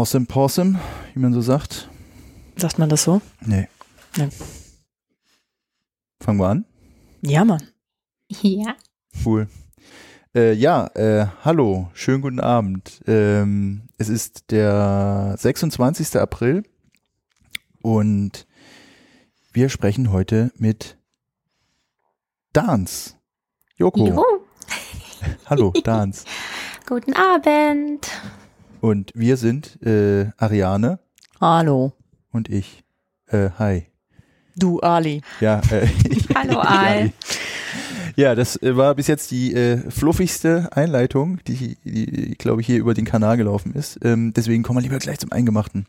Awesome Possum, wie man so sagt. Sagt man das so? Nee. Nee. Fangen wir an. Ja, Mann. Ja. Cool. Äh, ja, äh, hallo, schönen guten Abend. Ähm, es ist der 26. April und wir sprechen heute mit Dans. Joko. Juhu. Hallo, Dans. Guten Abend. Und wir sind äh, Ariane Hallo. und ich. Äh, hi. Du, Ali. Ja, äh, Hallo, Al. Ja, das äh, war bis jetzt die äh, fluffigste Einleitung, die, die glaube ich, hier über den Kanal gelaufen ist. Ähm, deswegen kommen wir lieber gleich zum Eingemachten.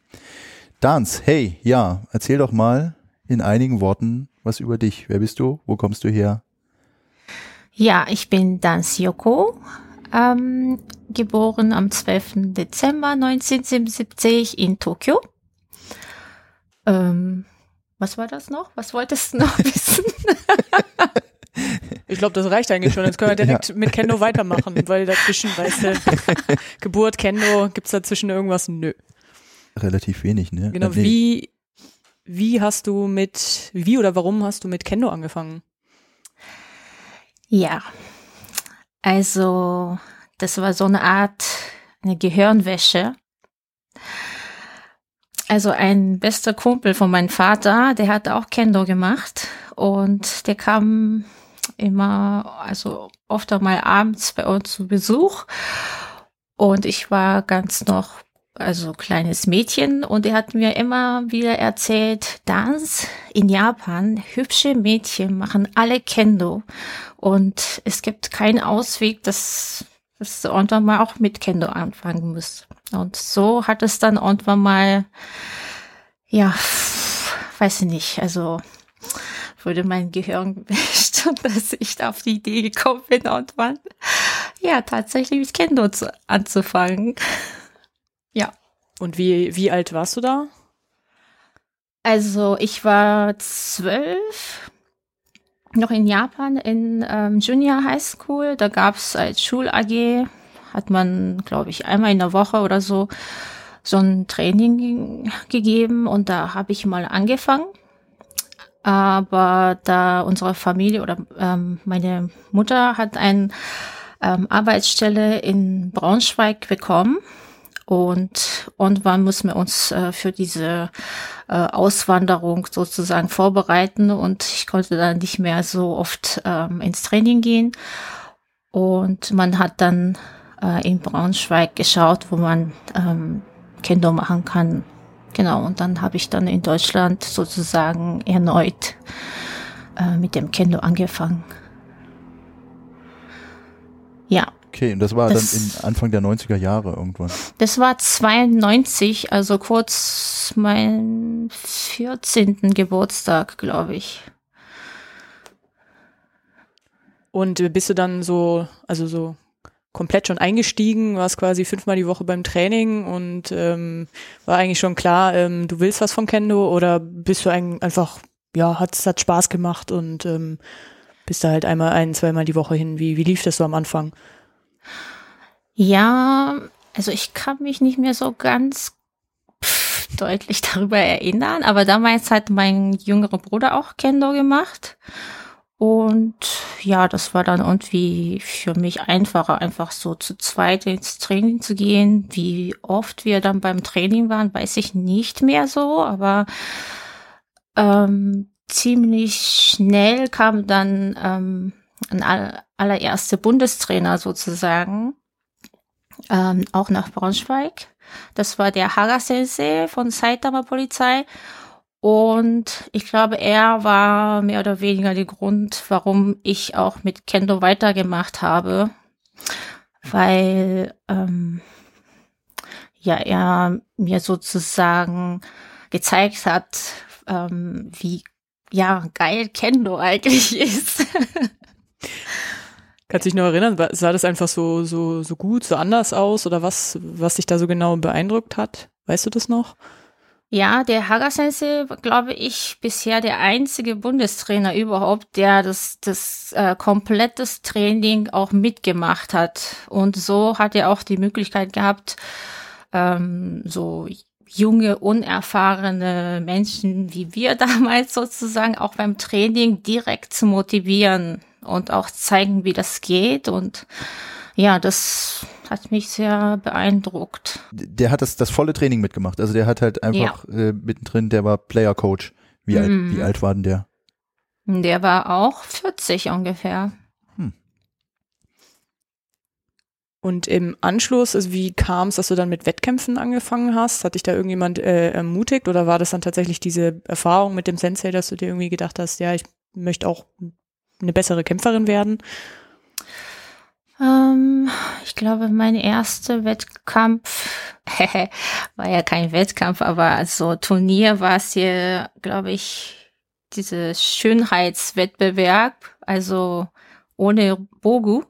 Dans, hey, ja, erzähl doch mal in einigen Worten was über dich. Wer bist du? Wo kommst du her? Ja, ich bin Dans Yoko, ähm, geboren am 12. Dezember 1977 in Tokio. Ähm, was war das noch? Was wolltest du noch wissen? Ich glaube, das reicht eigentlich schon. Jetzt können wir direkt mit Kendo weitermachen, weil dazwischen, weißt du, Geburt, Kendo, gibt's dazwischen irgendwas? Nö. Relativ wenig, ne? Genau, nee. wie, wie hast du mit, wie oder warum hast du mit Kendo angefangen? Ja, also das war so eine Art eine Gehirnwäsche. Also ein bester Kumpel von meinem Vater, der hat auch Kendo gemacht und der kam immer, also oft auch mal abends bei uns zu Besuch und ich war ganz noch also kleines Mädchen und er hat mir immer wieder erzählt, dass in Japan hübsche Mädchen machen alle Kendo und es gibt keinen Ausweg, dass dass du irgendwann mal auch mit Kendo anfangen musst. Und so hat es dann irgendwann mal, ja, weiß ich nicht, also wurde mein Gehirn gewischt, dass ich auf die Idee gekommen bin irgendwann, ja, tatsächlich mit Kendo zu, anzufangen. Und wie, wie alt warst du da? Also ich war zwölf, noch in Japan in ähm, Junior High School. Da gab es als Schul-AG, hat man, glaube ich, einmal in der Woche oder so so ein Training gegeben und da habe ich mal angefangen. Aber da unsere Familie oder ähm, meine Mutter hat eine ähm, Arbeitsstelle in Braunschweig bekommen und irgendwann mussten wir uns äh, für diese äh, Auswanderung sozusagen vorbereiten und ich konnte dann nicht mehr so oft ähm, ins Training gehen. Und man hat dann äh, in Braunschweig geschaut, wo man ähm, Kendo machen kann. Genau, und dann habe ich dann in Deutschland sozusagen erneut äh, mit dem Kendo angefangen. Ja, Okay, und das war Das- dann in Anfang der 90er Jahre irgendwann. Das war 92, also kurz mein 14. Geburtstag, glaube ich. Und bist du dann so, also so komplett schon eingestiegen, warst quasi fünfmal die Woche beim Training und ähm, war eigentlich schon klar, ähm, du willst was von Kendo oder bist du ein, einfach, ja, hat hat Spaß gemacht und ähm, bist da halt einmal ein, zweimal die Woche hin. Wie, wie lief das so am Anfang? Ja, also ich kann mich nicht mehr so ganz pff, deutlich darüber erinnern, aber damals hat mein jüngerer Bruder auch Kendo gemacht. Und ja, das war dann irgendwie für mich einfacher, einfach so zu zweit ins Training zu gehen. Wie oft wir dann beim Training waren, weiß ich nicht mehr so, aber ähm, ziemlich schnell kam dann ähm, ein aller, allererster Bundestrainer sozusagen, ähm, auch nach Braunschweig. Das war der Haga Sensei von Saitama Polizei. Und ich glaube, er war mehr oder weniger der Grund, warum ich auch mit Kendo weitergemacht habe. Weil ähm, ja er mir sozusagen gezeigt hat, ähm, wie ja geil Kendo eigentlich ist. Kannst du dich noch erinnern, sah das einfach so, so, so gut, so anders aus oder was, was dich da so genau beeindruckt hat? Weißt du das noch? Ja, der Haga-Sensei glaube ich, bisher der einzige Bundestrainer überhaupt, der das, das äh, komplettes Training auch mitgemacht hat. Und so hat er auch die Möglichkeit gehabt, ähm, so junge, unerfahrene Menschen wie wir damals sozusagen auch beim Training direkt zu motivieren und auch zeigen, wie das geht. Und ja, das hat mich sehr beeindruckt. Der hat das, das volle Training mitgemacht. Also der hat halt einfach äh, mittendrin, der war Player Coach. Wie, alt, Mhm. wie alt war denn der? Der war auch 40 ungefähr. Und im Anschluss, also wie kam es, dass du dann mit Wettkämpfen angefangen hast? Hat dich da irgendjemand äh, ermutigt oder war das dann tatsächlich diese Erfahrung mit dem Sensei, dass du dir irgendwie gedacht hast, ja, ich möchte auch eine bessere Kämpferin werden? Ähm, ich glaube, mein erster Wettkampf war ja kein Wettkampf, aber also Turnier war es hier, glaube ich, dieses Schönheitswettbewerb, also ohne Bogu.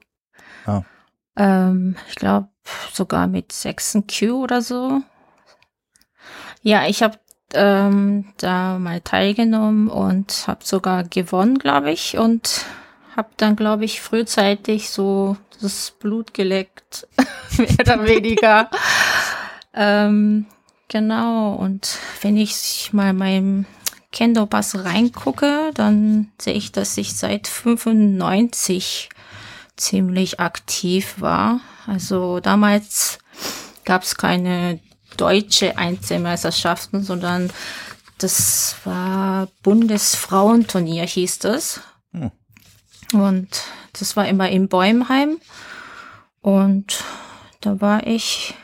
Ah. Ähm, ich glaube sogar mit 6 Q oder so. Ja, ich habe ähm, da mal teilgenommen und habe sogar gewonnen, glaube ich, und habe dann, glaube ich, frühzeitig so das Blut geleckt, mehr oder weniger. ähm, genau, und wenn ich mal meinem Kendo-Pass reingucke, dann sehe ich, dass ich seit 95 ziemlich aktiv war. Also damals gab es keine deutsche Einzelmeisterschaften, sondern das war Bundesfrauenturnier, hieß das. Hm. Und das war immer in Bäumheim. Und da war ich,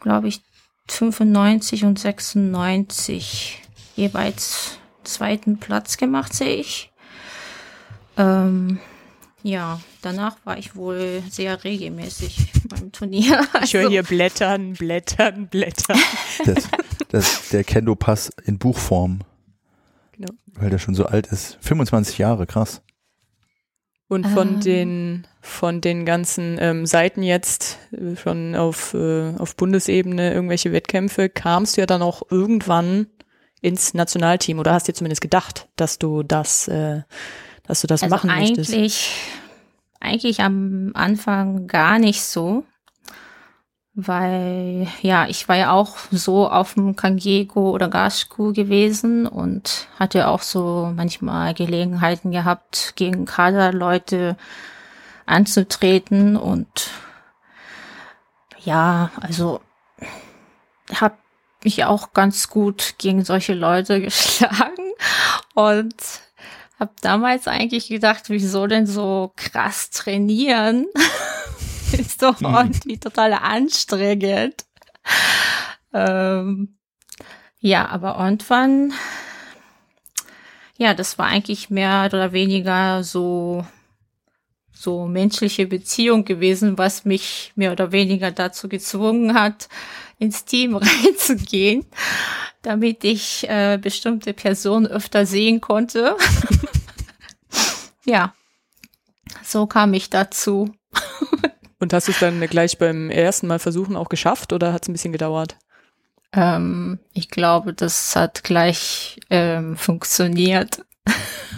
glaube ich, 95 und 96 jeweils zweiten Platz gemacht, sehe ich. Ähm, ja, danach war ich wohl sehr regelmäßig beim Turnier. Ich höre Also- hier Blättern, Blättern, Blättern. Das, das, der Kendo-Pass in Buchform, Genau. weil der schon so alt ist. 25 Jahre, krass. Und von Ähm. den von den ganzen ähm, Seiten jetzt äh, schon auf äh, auf Bundesebene irgendwelche Wettkämpfe kamst du ja dann auch irgendwann ins Nationalteam oder hast dir zumindest gedacht, dass du das äh, dass du das Also machen möchtest. eigentlich, eigentlich am Anfang gar nicht so, weil ja, ich war ja auch so auf dem Kangego oder Gasku gewesen und hatte auch so manchmal Gelegenheiten gehabt, gegen Kaderleute anzutreten und ja, also habe mich auch ganz gut gegen solche Leute geschlagen und habe damals eigentlich gedacht, wieso denn so krass trainieren? Ist doch irgendwie total anstrengend. Ähm, ja, aber irgendwann, ja, das war eigentlich mehr oder weniger so so menschliche Beziehung gewesen, was mich mehr oder weniger dazu gezwungen hat, ins Team reinzugehen, damit ich äh, bestimmte Personen öfter sehen konnte. ja, so kam ich dazu. Und hast du es dann gleich beim ersten Mal versuchen auch geschafft oder hat es ein bisschen gedauert? Ähm, ich glaube, das hat gleich ähm, funktioniert.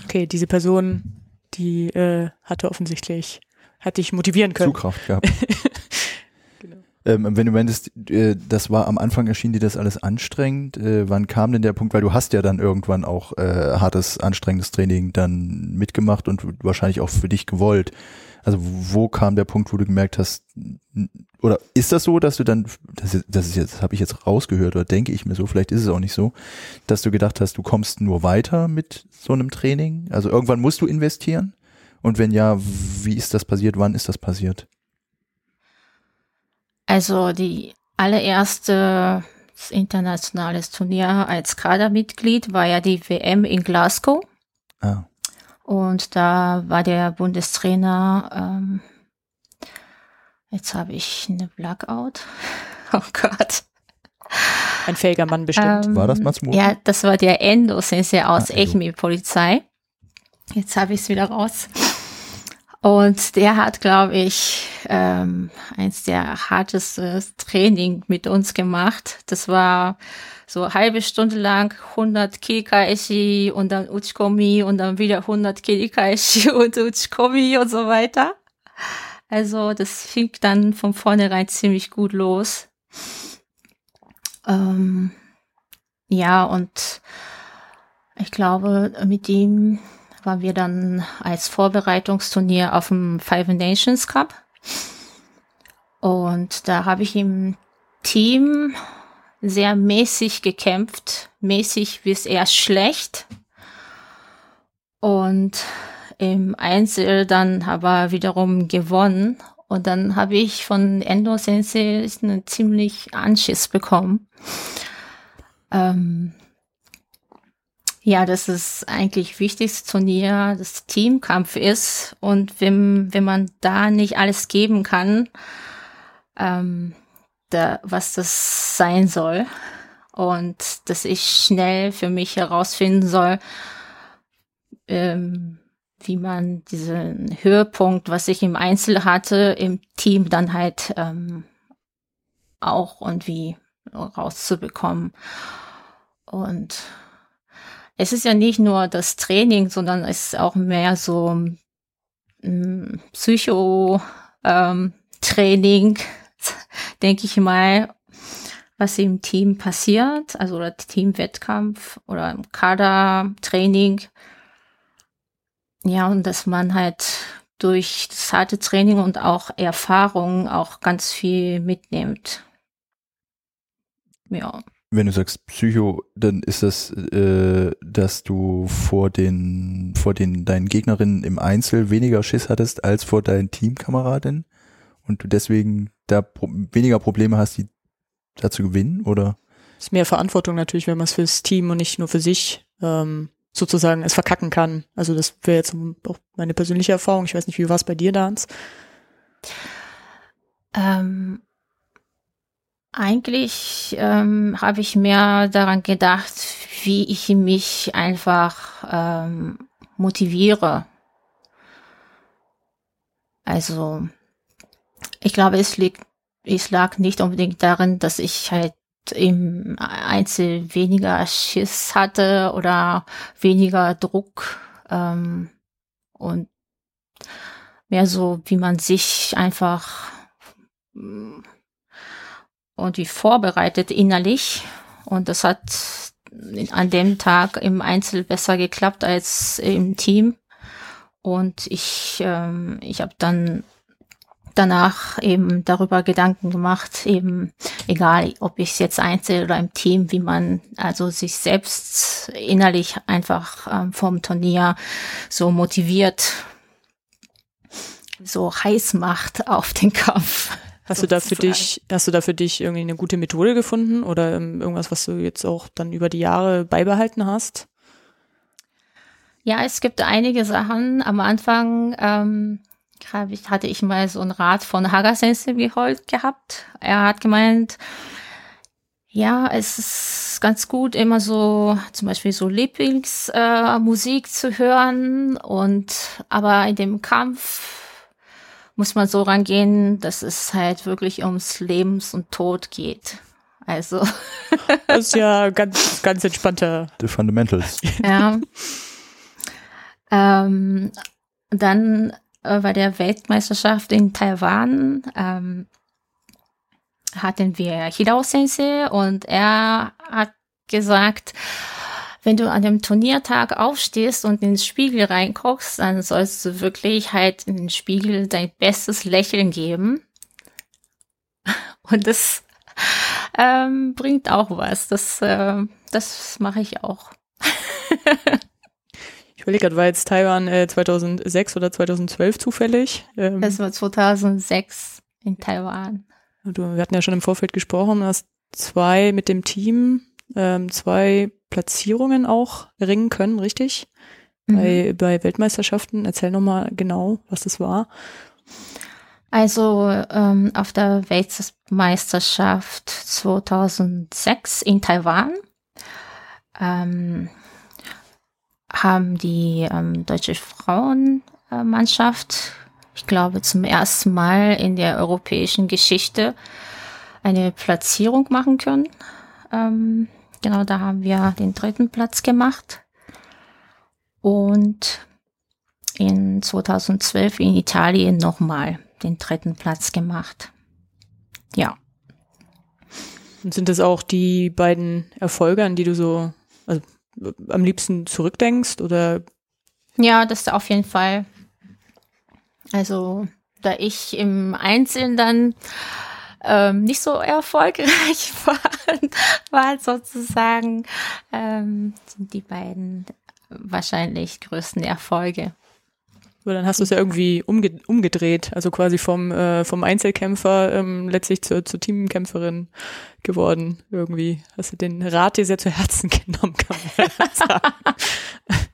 Okay, diese Person, die äh, hatte offensichtlich, hat dich motivieren können. Zugkraft gehabt. Ähm, wenn du meintest, äh, das war am Anfang erschien dir das alles anstrengend, äh, wann kam denn der Punkt, weil du hast ja dann irgendwann auch äh, hartes, anstrengendes Training dann mitgemacht und wahrscheinlich auch für dich gewollt. Also wo kam der Punkt, wo du gemerkt hast, oder ist das so, dass du dann, das, ist- das ist jetzt, habe ich jetzt rausgehört oder denke ich mir so, vielleicht ist es auch nicht so, dass du gedacht hast, du kommst nur weiter mit so einem Training? Also irgendwann musst du investieren? Und wenn ja, wie ist das passiert? Wann ist das passiert? Also die allererste internationales Turnier als Kadermitglied war ja die WM in Glasgow. Ah, Und da war der Bundestrainer, ähm, jetzt habe ich eine Blackout. Oh Gott. Ein fähiger Mann bestimmt. Ähm, War das Matsumoto? Ja, das war der Endo Sensei aus Ah, Endo. Echmi Polizei. Jetzt habe ich es wieder raus. Und der hat, glaube ich, ähm, eins der hartesten Training mit uns gemacht. Das war so halbe Stunde lang 100 Kikaeshi und dann Uchikomi und dann wieder 100 Kikaeshi und Uchikomi und so weiter. Also das fing dann von vornherein ziemlich gut los. Ähm, ja, und ich glaube, mit ihm waren wir dann als Vorbereitungsturnier auf dem Five Nations Cup. Und da habe ich im Team sehr mäßig gekämpft, mäßig bis eher schlecht. Und im Einzel dann aber wiederum gewonnen. Und dann habe ich von Endo Sensei einen ziemlich Anschiss bekommen. Ähm, ja, das ist eigentlich wichtigste Turnier, das Teamkampf ist. Und wenn, wenn man da nicht alles geben kann, ähm, da, was das sein soll. Und dass ich schnell für mich herausfinden soll, ähm, wie man diesen Höhepunkt, was ich im Einzel hatte, im Team dann halt ähm, auch irgendwie rauszubekommen. Und es ist ja nicht nur das Training, sondern es ist auch mehr so ähm, Psycho-Training, denke ich mal, was im Team passiert, also oder Teamwettkampf oder im Kadertraining. Ja, und dass man halt durch das harte Training und auch Erfahrung auch ganz viel mitnimmt. Ja. Wenn du sagst Psycho, dann ist das, äh, dass du vor den, vor den deinen Gegnerinnen im Einzel weniger Schiss hattest als vor deinen Teamkameradinnen und du deswegen da pro weniger Probleme hast, die da zu gewinnen, oder? Ist mehr Verantwortung natürlich, wenn man es fürs Team und nicht nur für sich ähm, sozusagen es verkacken kann. Also das wäre jetzt auch meine persönliche Erfahrung. Ich weiß nicht, wie war es bei dir, Dans? Ähm, eigentlich ähm, habe ich mehr daran gedacht, wie ich mich einfach ähm, motiviere. Also ich glaube, es liegt, es lag nicht unbedingt darin, dass ich halt im Einzel weniger Schiss hatte oder weniger Druck ähm, und mehr so, wie man sich einfach und wie vorbereitet innerlich. Und das hat an dem Tag im Einzel besser geklappt als im Team. Und ich, ähm, ich habe dann danach eben darüber Gedanken gemacht, eben egal, ob ich es jetzt einzeln oder im Team, wie man also sich selbst innerlich einfach ähm, vom Turnier so motiviert, so heiß macht auf den Kampf. Hast du da für dich, hast du da für dich irgendwie eine gute Methode gefunden oder ähm, irgendwas, was du jetzt auch dann über die Jahre beibehalten hast? Ja, es gibt einige Sachen. Am Anfang ähm, hatte ich mal so einen Rat von Haga Sensei geholt gehabt. Er hat gemeint, ja, es ist ganz gut, immer so zum Beispiel so Lieblingsmusik äh, zu hören und aber in dem Kampf muss man so rangehen, dass es halt wirklich ums Lebens und Tod geht. Also. das ist ja ganz, ganz entspannter. The Fundamentals. Ja. ähm, dann äh, bei der Weltmeisterschaft in Taiwan ähm, hatten wir Hidao Sensei und er hat gesagt, wenn du an dem Turniertag aufstehst und in den Spiegel reinguckst, dann sollst du wirklich halt in den Spiegel dein bestes Lächeln geben. Und das ähm, bringt auch was. Das, äh, das mache ich auch. ich überlege gerade, war jetzt Taiwan äh, 2006 oder 2012 zufällig? Ähm, das war 2006 in Taiwan. Du, wir hatten ja schon im Vorfeld gesprochen, du hast zwei mit dem Team, ähm, zwei Platzierungen auch ringen können, richtig? Mhm. Bei, bei Weltmeisterschaften. Erzähl nochmal genau, was das war. Also ähm, auf der Weltmeisterschaft 2006 in Taiwan ähm, haben die ähm, deutsche Frauenmannschaft ich glaube, zum ersten Mal in der europäischen Geschichte eine Platzierung machen können. Ähm, genau, da haben wir den dritten Platz gemacht. Und in 2012 in Italien nochmal den dritten Platz gemacht. Ja. Und sind das auch die beiden Erfolge, an die du so also, am liebsten zurückdenkst? Oder Ja, das auf jeden Fall. Also, da ich im Einzelnen dann ähm, nicht so erfolgreich war, war sozusagen ähm, sind die beiden wahrscheinlich größten Erfolge. Aber dann hast du es ja irgendwie umge umgedreht, also quasi vom, äh, vom Einzelkämpfer ähm, letztlich zur, zur Teamkämpferin geworden. Irgendwie hast du den Rat dir sehr zu Herzen genommen, kann man sagen.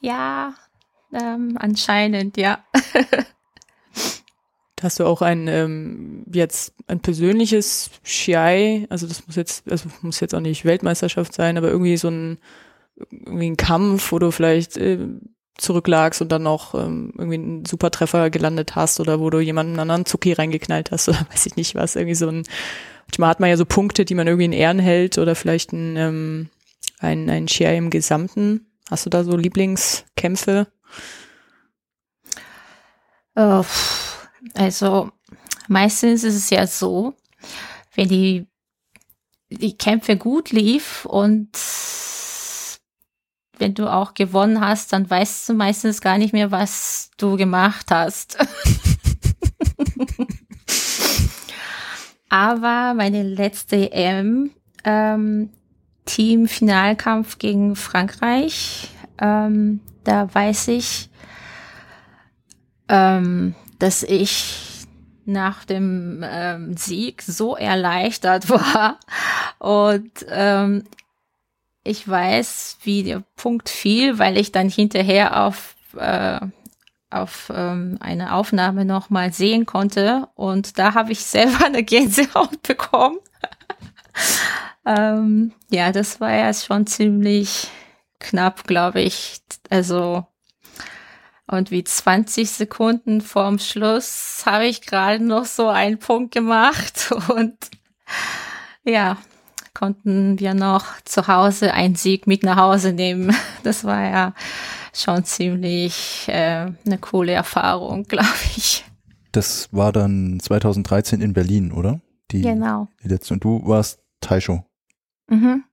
Ja, ähm, anscheinend, ja. Hast du auch ein ähm, jetzt ein persönliches Schiai, also das muss jetzt, also muss jetzt auch nicht Weltmeisterschaft sein, aber irgendwie so ein irgendwie ein Kampf, wo du vielleicht äh, zurücklagst und dann noch ähm, irgendwie einen Supertreffer gelandet hast oder wo du jemanden anderen Zucki reingeknallt hast oder weiß ich nicht was, irgendwie so ein, manchmal hat man ja so Punkte, die man irgendwie in Ehren hält oder vielleicht ein, ähm, ein, ein Share im Gesamten. Hast du da so Lieblingskämpfe? Äh, Also meistens ist es ja so, wenn die, die Kämpfe gut lief und wenn du auch gewonnen hast, dann weißt du meistens gar nicht mehr, was du gemacht hast. Aber meine letzte EM, ähm, Team-Finalkampf gegen Frankreich, ähm, da weiß ich, ähm, dass ich nach dem ähm, Sieg so erleichtert war und ähm, ich weiß, wie der Punkt fiel, weil ich dann hinterher auf äh, auf ähm, eine Aufnahme noch mal sehen konnte und da habe ich selber eine Gänsehaut bekommen. ähm, ja, das war ja schon ziemlich knapp, glaube ich. Also und wie 20 Sekunden vorm Schluss habe ich gerade noch so einen Punkt gemacht und ja, konnten wir noch zu Hause einen Sieg mit nach Hause nehmen. Das war ja schon ziemlich äh, eine coole Erfahrung, glaube ich. Das war dann 2013 in Berlin, oder? Die, Genau. die letzte. Und du warst Taisho. Mhm.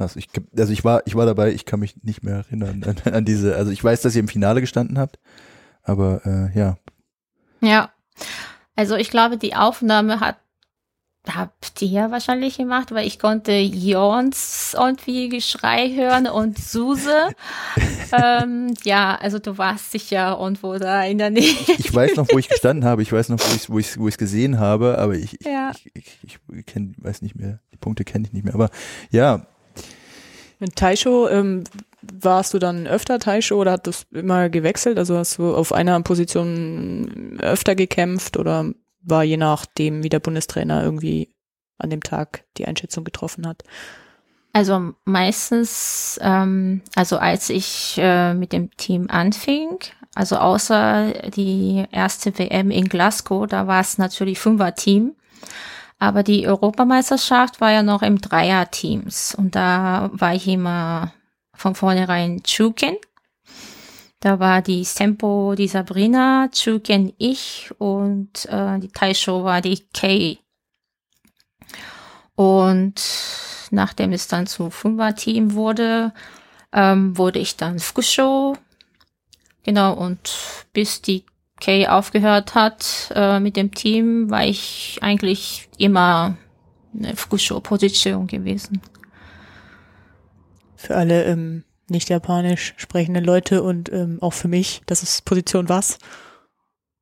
Krass. Ich, also ich war, ich war dabei, ich kann mich nicht mehr erinnern an, an diese, also ich weiß, dass ihr im Finale gestanden habt, aber äh, ja. Ja. Also ich glaube, die Aufnahme hat habt ihr wahrscheinlich gemacht, weil ich konnte Jons irgendwie Geschrei hören und Suse. ähm, ja, also du warst sicher irgendwo da in der Nähe. Ich weiß noch, wo ich gestanden habe, ich weiß noch, wo ich wo ich wo ich gesehen habe, aber ich Ja. ich, ich, ich kenn, weiß nicht mehr, die Punkte kenne ich nicht mehr, aber ja, Mit Taisho, ähm, warst du dann öfter Taisho oder hat das immer gewechselt? Also hast du auf einer Position öfter gekämpft oder war je nachdem, wie der Bundestrainer irgendwie an dem Tag die Einschätzung getroffen hat? Also meistens, ähm, also als ich äh, mit dem Team anfing, also außer die erste WM in Glasgow, da war es natürlich Fünfer-Team. Aber die Europameisterschaft war ja noch im Dreier-Teams. Und da war ich immer von vornherein Chuken. Da war die Tempo die Sabrina, Chuken ich und äh, die Taisho war die Kay. Und nachdem es dann zu Fünfer-Team wurde, ähm, wurde ich dann Fukusho. Genau, und bis die Kay aufgehört hat äh, mit dem Team, war ich eigentlich immer eine Fukusho-Position gewesen. Für alle ähm, nicht japanisch sprechenden Leute und ähm, auch für mich, das ist Position was?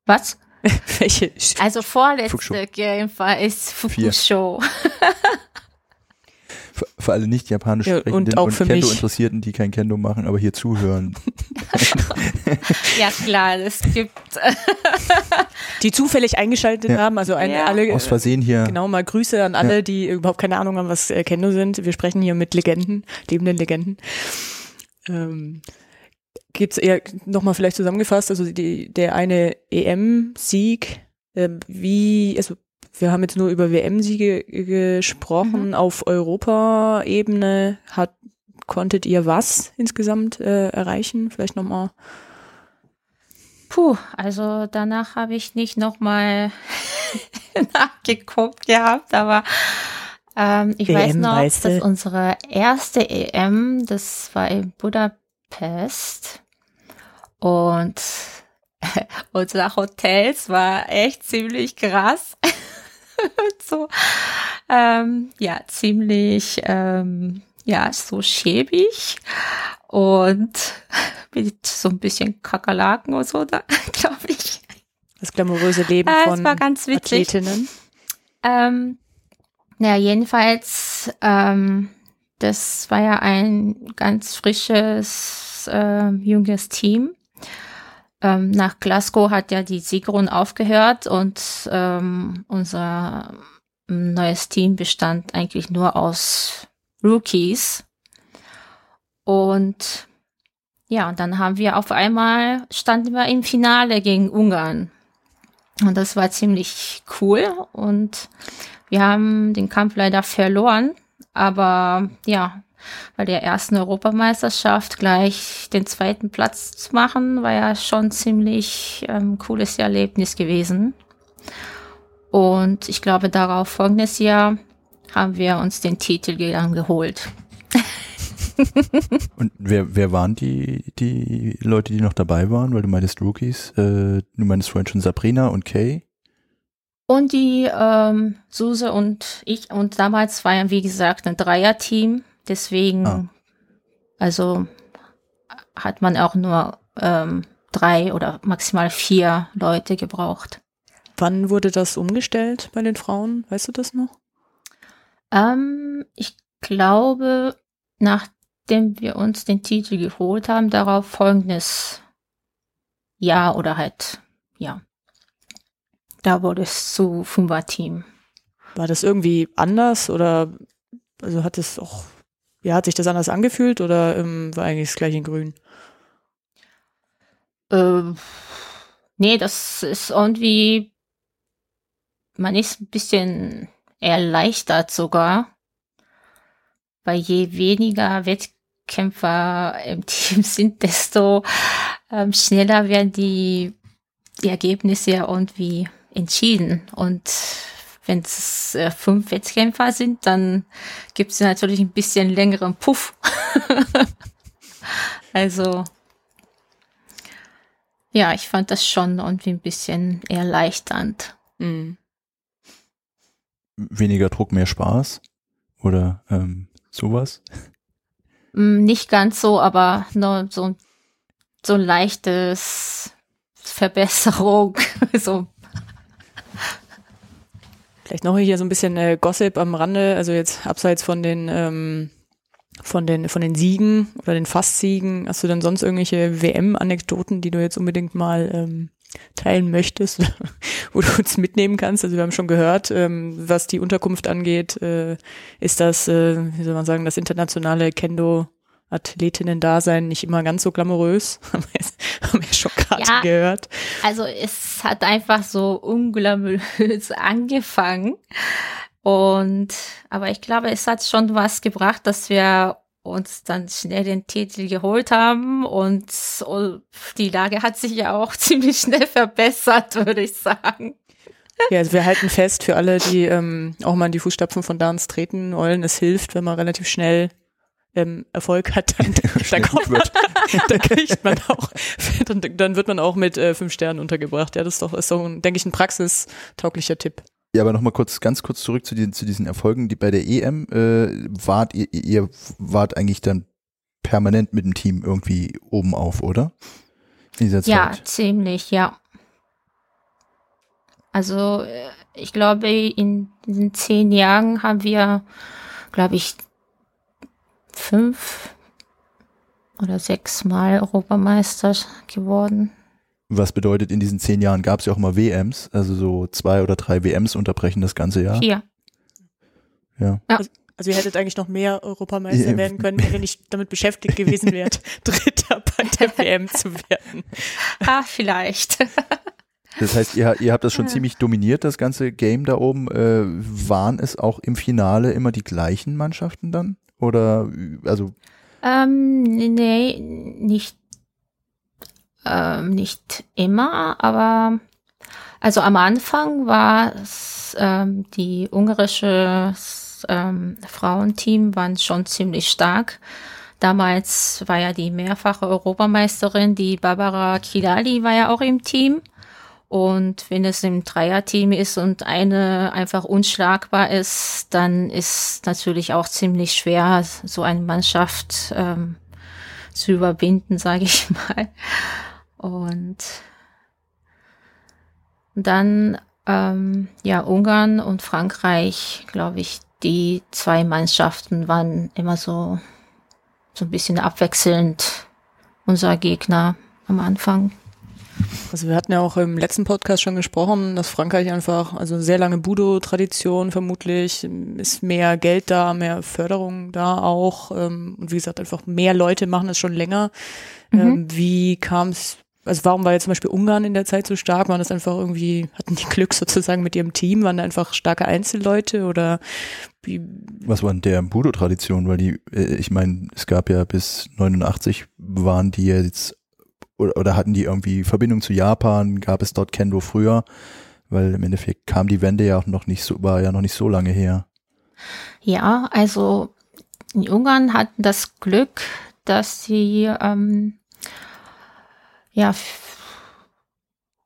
Was? Welche? Also vorletzte Fukusho. Kämpfer ist Vier. Fukusho. für, für alle nicht japanisch Ja, und auch und, für Kendo mich. Interessierten, die kein Kendo machen, aber hier zuhören. ja klar, es gibt Die zufällig eingeschaltet Ja. haben, also ein, Ja. alle Aus Versehen hier. Genau, mal Grüße an alle, die überhaupt keine Ahnung haben, was äh, Kendo sind. Wir sprechen hier mit Legenden, lebenden Legenden. Ähm, gibt's eher nochmal vielleicht zusammengefasst, also die, der eine EM-Sieg, äh, wie, also wir haben jetzt nur über WM-Siege gesprochen, Mhm. auf Europa-Ebene hat, konntet ihr was insgesamt äh, erreichen? Vielleicht nochmal. Puh, also danach habe ich nicht nochmal nachgeguckt gehabt, aber ähm, ich weiß EM noch, weißt du. dass unsere erste EM, das war in Budapest und unser Hotels war echt ziemlich krass. so, ähm, ja, ziemlich, ähm, ja, so schäbig und mit so ein bisschen Kakerlaken und so, da glaube ich. Das glamouröse Leben Äh, von war ganz witzig. Athletinnen. Ähm, naja, jedenfalls, ähm, das war ja ein ganz frisches, ähm, junges Team. Ähm, nach Glasgow hat ja die Siegerrunde aufgehört und ähm, unser neues Team bestand eigentlich nur aus Rookies. Und ja, und dann haben wir auf einmal, standen wir im Finale gegen Ungarn. Und das war ziemlich cool. Und wir haben den Kampf leider verloren. Aber ja, bei der ersten Europameisterschaft gleich den zweiten Platz zu machen, war ja schon ziemlich ähm, cooles Erlebnis gewesen. Und ich glaube, darauf folgendes Jahr haben wir uns den Titel dann geholt. Und wer, wer waren die, die Leute, die noch dabei waren? Weil du meintest Rookies, äh, du meintest vorhin schon Sabrina und Kay. Und die ähm, Suse und ich, und damals war ja, wie gesagt, ein Dreier-Team. Deswegen, Ah. also hat man auch nur ähm, drei oder maximal vier Leute gebraucht. Wann wurde das umgestellt bei den Frauen? Weißt du das noch? Ähm, ich glaube, nachdem wir uns den Titel geholt haben, darauf folgendes Jahr oder halt, ja. Da wurde es zu Fünfer-Team. War das irgendwie anders oder also hat es auch, ja, hat sich das anders angefühlt oder ähm, war eigentlich das gleiche in Grün? Ähm, nee, das ist irgendwie, man ist ein bisschen erleichtert sogar, weil je weniger Wettkämpfer im Team sind, desto ähm, schneller werden die, die Ergebnisse ja irgendwie entschieden. Und wenn es äh, fünf Wettkämpfer sind, dann gibt es natürlich ein bisschen längeren Puff. also ja, ich fand das schon irgendwie ein bisschen erleichternd. Mhm. Weniger Druck, mehr Spaß? Oder ähm, sowas? Mm, Nicht ganz so, aber nur so, so ein leichtes Verbesserung. so, Vielleicht noch hier so ein bisschen äh, Gossip am Rande, also jetzt abseits von den ähm, von den von den Siegen oder den Fastsiegen. Hast du denn sonst irgendwelche WM-Anekdoten, die du jetzt unbedingt mal ähm, teilen möchtest, wo du uns mitnehmen kannst? Also wir haben schon gehört, ähm, was die Unterkunft angeht, äh, ist das, äh, wie soll man sagen, das internationale Kendo Athletinnen-Dasein nicht immer ganz so glamourös. haben wir schon gerade Ja. gehört. also es hat einfach so unglamourös angefangen. Und, aber ich glaube, es hat schon was gebracht, dass wir uns dann schnell den Titel geholt haben und die Lage hat sich ja auch ziemlich schnell verbessert, würde ich sagen. Ja, also wir halten fest für alle, die ähm, auch mal in die Fußstapfen von Dans treten wollen. Es hilft, wenn man relativ schnell ähm, Erfolg hat, dann, dann, kommt man, wird. dann kriegt man auch, dann, dann wird man auch mit äh, fünf Sternen untergebracht. Ja, das ist doch, ist doch ein, denke ich, ein praxistauglicher Tipp. Ja, aber nochmal kurz, ganz kurz zurück zu, den, zu diesen Erfolgen, die bei der EM, äh, wart ihr, ihr wart eigentlich dann permanent mit dem Team irgendwie oben auf, oder? In dieser Zeit. Ja, ziemlich, ja. Also äh, ich glaube, in diesen zehn Jahren haben wir, glaube ich, fünf oder sechs Mal Europameister geworden. Was bedeutet, in diesen zehn Jahren gab es ja auch mal WMs, also so zwei oder drei WMs unterbrechen das ganze Jahr. Vier. Ja. Also ihr hättet eigentlich noch mehr Europameister Ja, werden können, wenn ihr nicht damit beschäftigt gewesen wärt, Dritter bei der WM zu werden. Ah, vielleicht. Das heißt, ihr, ihr habt das schon ziemlich dominiert, das ganze Game da oben. Äh, waren es auch im Finale immer die gleichen Mannschaften dann? Oder, also, Ähm, nee, nicht, ähm, nicht immer, aber also am Anfang war es, ähm, die ungarische ähm, Frauenteam waren schon ziemlich stark. Damals war ja die mehrfache Europameisterin, die Barbara Kilali war ja auch im Team. Und wenn es im Dreierteam ist und eine einfach unschlagbar ist, dann ist natürlich auch ziemlich schwer, so eine Mannschaft ähm, zu überwinden, sage ich mal. Und dann ähm, ja Ungarn und Frankreich, glaube ich, die zwei Mannschaften waren immer so so ein bisschen abwechselnd unser Gegner am Anfang. Also wir hatten ja auch im letzten Podcast schon gesprochen, dass Frankreich einfach, also sehr lange Budo-Tradition vermutlich, ist mehr Geld da, mehr Förderung da auch. ähm, Und wie gesagt, einfach mehr Leute machen es schon länger. Mhm. Ähm, Wie kam es, also warum war jetzt zum Beispiel Ungarn in der Zeit so stark? Waren das einfach irgendwie, hatten die Glück sozusagen mit ihrem Team? Waren da einfach starke Einzelleute oder wie, was war denn der Budo-Tradition? Weil die, äh, ich meine, es gab ja bis 89 waren die ja jetzt, oder, oder hatten die irgendwie Verbindung zu Japan? Gab es dort Kendo früher? Weil im Endeffekt kam die Wende ja auch noch nicht so, war ja noch nicht so lange her. Ja, also die Ungarn hatten das Glück, dass sie ähm, ja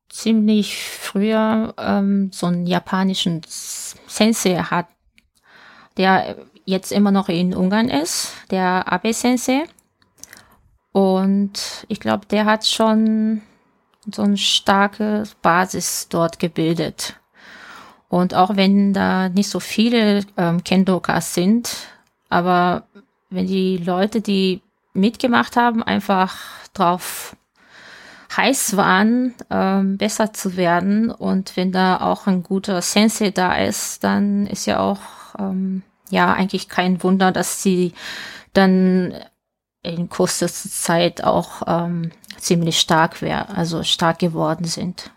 ziemlich früher ähm, so einen japanischen Sensei hat, der jetzt immer noch in Ungarn ist, der Abe Sensei. Und ich glaube, der hat schon so eine starke Basis dort gebildet. Und auch wenn da nicht so viele ähm, Kendokas sind, aber wenn die Leute, die mitgemacht haben, einfach drauf heiß waren, ähm, besser zu werden und wenn da auch ein guter Sensei da ist, dann ist ja auch ähm, ja eigentlich kein Wunder, dass sie dann in kürzester Zeit auch ähm, ziemlich stark wär, also stark geworden sind.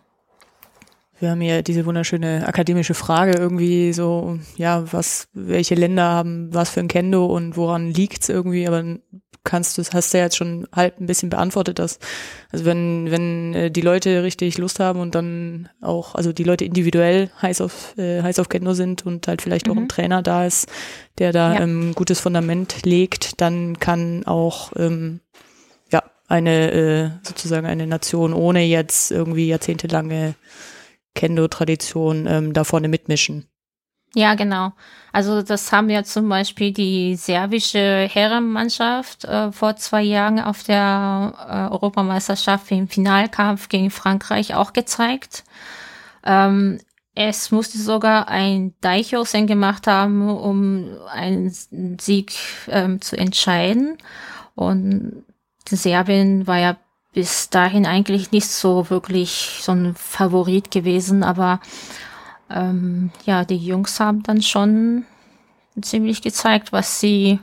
Wir haben hier diese wunderschöne akademische Frage irgendwie so, ja, was, welche Länder haben was für ein Kendo und woran liegt's irgendwie, aber kannst du, hast du ja jetzt schon halb ein bisschen beantwortet, dass, also wenn, wenn äh, die Leute richtig Lust haben und dann auch, also die Leute individuell heiß auf, äh, heiß auf Kendo sind und halt vielleicht auch Mhm. ein Trainer da ist, der da Ja. ähm, gutes Fundament legt, dann kann auch, ähm, ja, eine, äh, sozusagen eine Nation ohne jetzt irgendwie jahrzehntelange Kendo-Tradition ähm, da vorne mitmischen. Ja, genau. Also das haben ja zum Beispiel die serbische Herrenmannschaft äh, vor zwei Jahren auf der äh, Europameisterschaft im Finalkampf gegen Frankreich auch gezeigt. Ähm, es musste sogar ein Daichosen gemacht haben, um einen Sieg ähm, zu entscheiden. Und Serbien war ja bis dahin eigentlich nicht so wirklich so ein Favorit gewesen, aber ähm, ja, die Jungs haben dann schon ziemlich gezeigt, was sie,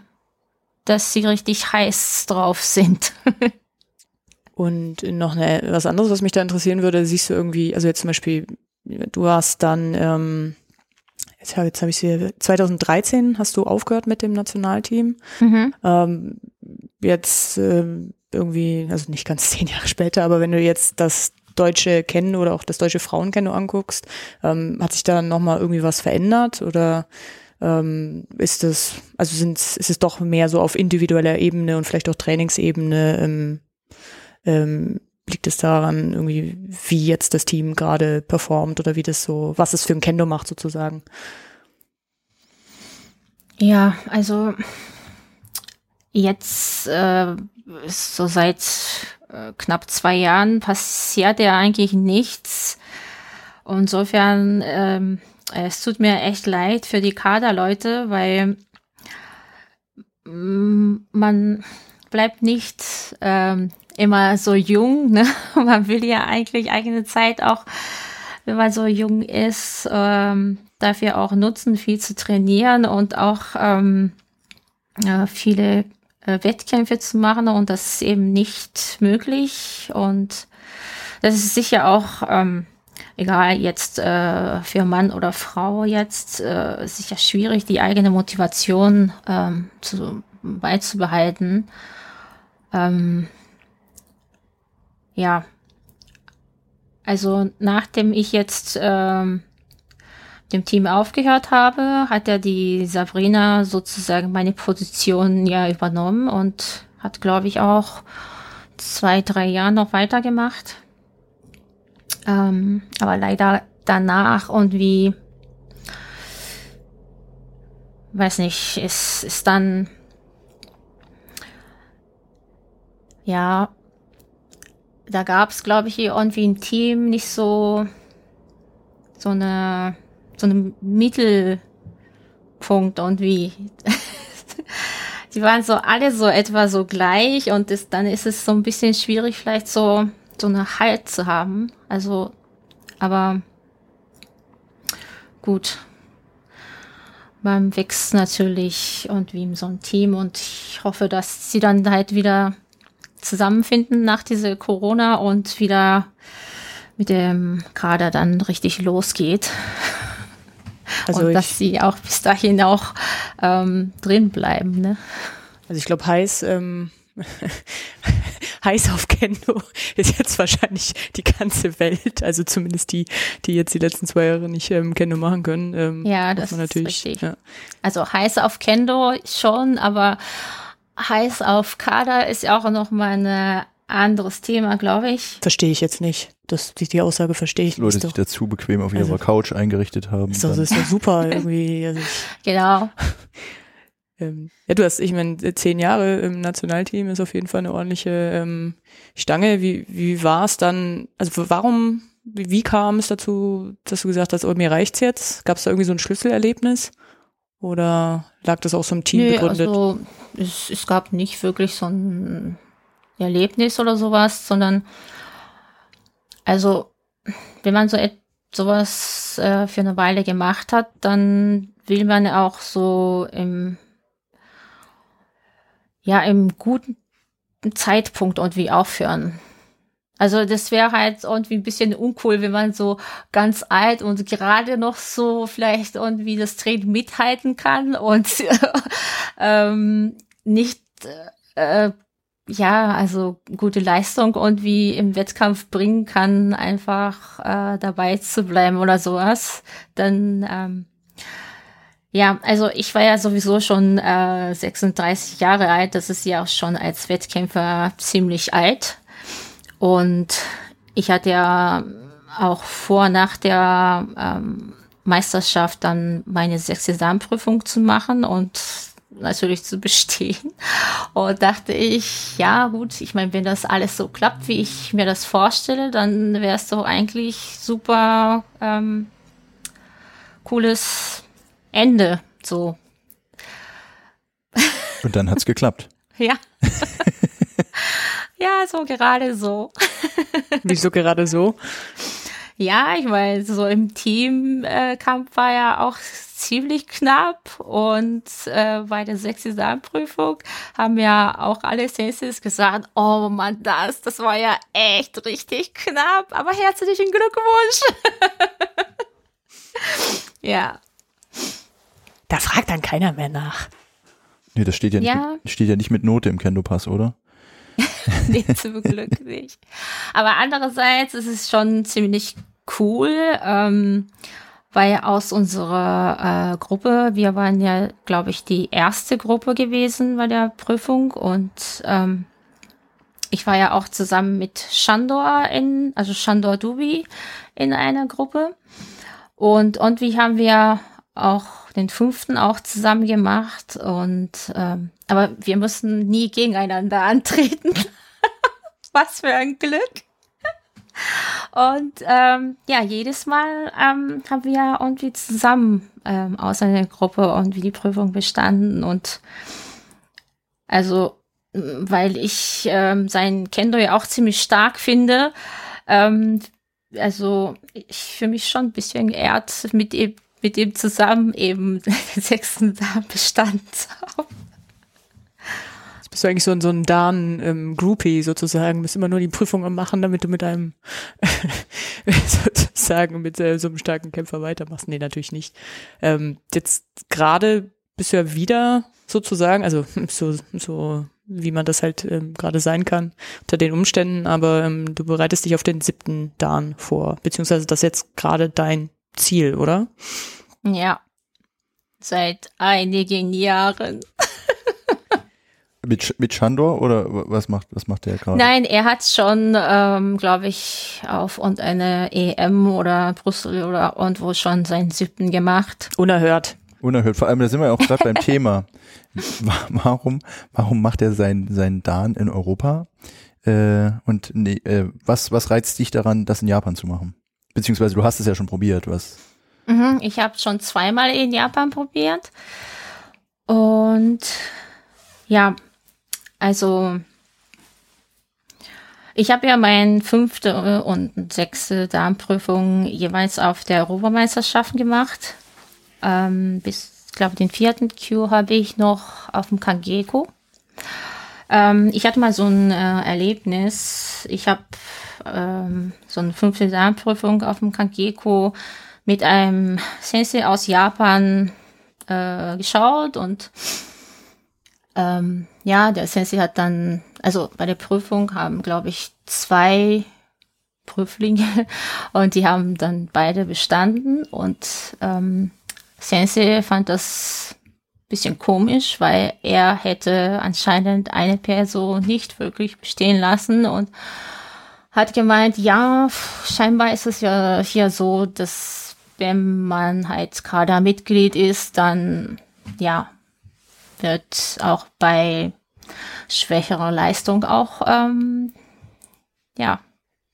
dass sie richtig heiß drauf sind. Und noch eine, was anderes, was mich da interessieren würde, siehst du irgendwie, also jetzt zum Beispiel, du hast dann, ähm, jetzt, hab- jetzt habe ich sie, 2013 hast du aufgehört mit dem Nationalteam. mhm. Ähm, jetzt ähm, irgendwie, also nicht ganz zehn Jahre später, aber wenn du jetzt das deutsche Kennen oder auch das deutsche Frauenkennen anguckst, ähm, hat sich da nochmal irgendwie was verändert oder ähm, ist es, also sind, ist es doch mehr so auf individueller Ebene und vielleicht auch Trainingsebene, ähm, ähm, liegt es daran irgendwie, wie jetzt das Team gerade performt oder wie das so, was es für ein Kendo macht sozusagen? Ja, also jetzt äh, so seit äh, knapp zwei Jahren passiert ja eigentlich nichts. Insofern, ähm, es tut mir echt leid für die Kaderleute, weil mm, man bleibt nicht ähm, immer so jung. Ne? Man will ja eigentlich eigene Zeit auch, wenn man so jung ist, ähm, dafür auch nutzen, viel zu trainieren und auch ähm, ja, viele äh, Wettkämpfe zu machen und das ist eben nicht möglich. Und das ist sicher auch ähm, egal jetzt äh, für Mann oder Frau jetzt äh, sicher schwierig die eigene Motivation ähm, zu, beizubehalten. Ähm, ja. Also nachdem ich jetzt ähm, dem Team aufgehört habe, hat ja die Sabrina sozusagen meine Position ja übernommen und hat, glaube ich, auch zwei, drei Jahre noch weitergemacht. Ähm, aber leider danach irgendwie, weiß nicht, ist, ist dann, ja, da gab es, glaube ich, irgendwie ein Team nicht so, so eine, so einen Mittelpunkt irgendwie. Die waren so alle so etwa so gleich und das, dann ist es so ein bisschen schwierig, vielleicht so, so eine Halt zu haben. Also, aber gut. Man wächst natürlich irgendwie in so ein Team und ich hoffe, dass sie dann halt wieder zusammenfinden nach dieser Corona und wieder mit dem Kader dann richtig losgeht. Also und dass sie auch bis dahin auch ähm, drin bleiben. Ne? Also ich glaube, heiß, ähm, heiß auf Kendo ist jetzt wahrscheinlich die ganze Welt, also zumindest die, die jetzt die letzten zwei Jahre nicht ähm, Kendo machen können. Ähm, ja, das man natürlich, ist richtig. Ja. Also heiß auf Kendo schon, aber heiß auf Kader ist ja auch noch mal ein anderes Thema, glaube ich. Verstehe ich jetzt nicht. Das, die, die Aussage verstehe ich Leute nicht. Leute sich dazu bequem auf ihrer also, Couch eingerichtet haben. Ist doch, ist doch super irgendwie. Also ich, genau. ähm, ja, du hast, ich meine, zehn Jahre im Nationalteam ist auf jeden Fall eine ordentliche ähm, Stange. Wie, wie war es dann, also warum, wie, wie kam es dazu, dass du gesagt hast, oh, mir reicht's jetzt? Gab es da irgendwie so ein Schlüsselerlebnis? Oder lag das auch so im Team nee, begründet? Also es, es gab nicht wirklich so ein Erlebnis oder sowas, sondern also wenn man so sowas äh, für eine Weile gemacht hat, dann will man auch so im ja im guten Zeitpunkt irgendwie aufhören. Also das wäre halt irgendwie ein bisschen uncool, wenn man so ganz alt und gerade noch so vielleicht irgendwie das Training mithalten kann und ähm, nicht äh, ja, also gute Leistung irgendwie im Wettkampf bringen kann, einfach äh, dabei zu bleiben oder sowas, dann ähm, ja, also ich war ja sowieso schon äh, 36 Jahre alt, das ist ja auch schon als Wettkämpfer ziemlich alt. Und ich hatte ja auch vor, nach der ähm, Meisterschaft dann meine Sexexamprüfung zu machen. Und natürlich zu bestehen. Und dachte ich, ja gut, ich meine, wenn das alles so klappt, wie ich mir das vorstelle, dann wäre es doch eigentlich super ähm, cooles Ende. So. Und dann hat's geklappt. ja. Ja, so gerade so. Wieso gerade so? Ja, ich meine, so im Teamkampf war ja auch ziemlich knapp und äh, bei der Sexexamprüfung haben ja auch alle Senses gesagt, oh Mann, das, das war ja echt richtig knapp, aber herzlichen Glückwunsch. ja. Da fragt dann keiner mehr nach. Nee, das steht ja, ja. Nicht, mit, steht ja nicht mit Note im Kendo-Pass, oder? nee, zum Glück nicht. Aber andererseits ist es schon ziemlich cool, ähm, weil aus unserer äh, Gruppe, wir waren ja, glaube ich, die erste Gruppe gewesen bei der Prüfung und ähm, ich war ja auch zusammen mit Shandor in, also Shandor Dubi in einer Gruppe. Und, und wie haben wir auch den fünften auch zusammen gemacht und ähm, aber wir mussten nie gegeneinander antreten. Was für ein Glück. Und ähm, ja, jedes Mal ähm, haben wir irgendwie zusammen ähm, aus einer Gruppe und wie die Prüfung bestanden und also weil ich ähm, sein Kendo ja auch ziemlich stark finde, ähm, also ich fühle mich schon ein bisschen geehrt, mit ihm mit ihm zusammen eben den sechsten Bestand zu haben. Bist du eigentlich so, ein- so ein Dan-Groupie sozusagen, bist immer nur die Prüfung am machen, damit du mit einem sozusagen mit äh, so einem starken Kämpfer weitermachst. Nee, natürlich nicht. Ähm, jetzt gerade bist du ja wieder sozusagen, also so, so wie man das halt ähm, gerade sein kann unter den Umständen, aber ähm, du bereitest dich auf den siebten Dan vor, beziehungsweise das ist jetzt gerade dein Ziel, oder? Ja. Seit einigen Jahren. Mit, mit Chandor oder was macht, was macht der gerade? Nein, er hat schon, ähm, glaube ich, auf und eine EM oder Brüssel oder irgendwo schon seinen siebten gemacht. Unerhört. Unerhört. Vor allem, da sind wir ja auch gerade beim Thema. Wa- Warum, warum macht er seinen, seinen Dan in Europa? Äh, und nee, äh, was, was reizt dich daran, das in Japan zu machen? Beziehungsweise du hast es ja schon probiert, was? Mhm, ich habe schon zweimal in Japan probiert. Und ja, also ich habe ja meine fünfte und sechste Darmprüfung jeweils auf der Europameisterschaften gemacht. Ähm, bis, glaube, den vierten Q habe ich noch auf dem Kangeko. Ähm, ich hatte mal so ein äh, Erlebnis. Ich habe ähm, so eine fünfte Darmprüfung auf dem Kangeko mit einem Sensei aus Japan äh, geschaut und ähm, ja, der Sensei hat dann, also bei der Prüfung haben, glaube ich, zwei Prüflinge und die haben dann beide bestanden und ähm, Sensei fand das bisschen komisch, weil er hätte anscheinend eine Person nicht wirklich bestehen lassen und hat gemeint, ja, scheinbar ist es ja hier so, dass wenn man halt Kadermitglied ist, dann ja wird auch bei schwächerer Leistung auch ähm, ja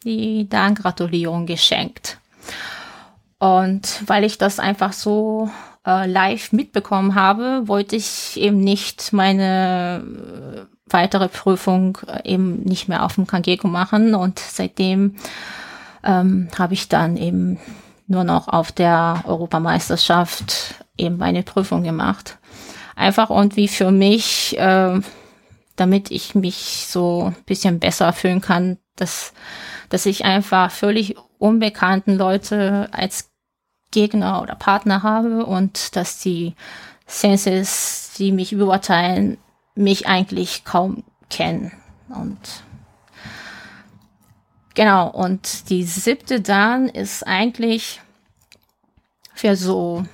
die Dankgratulierung geschenkt. Und weil ich das einfach so äh, live mitbekommen habe, wollte ich eben nicht meine äh, weitere Prüfung äh, eben nicht mehr auf dem Kangeko machen und seitdem ähm, habe ich dann eben nur noch auf der Europameisterschaft eben meine Prüfung gemacht. Einfach irgendwie für mich, äh, damit ich mich so ein bisschen besser fühlen kann, dass, dass ich einfach völlig unbekannten Leute als Gegner oder Partner habe und dass die Senses, die mich beurteilen, mich eigentlich kaum kennen. Und genau, und die siebte Dan ist eigentlich für so,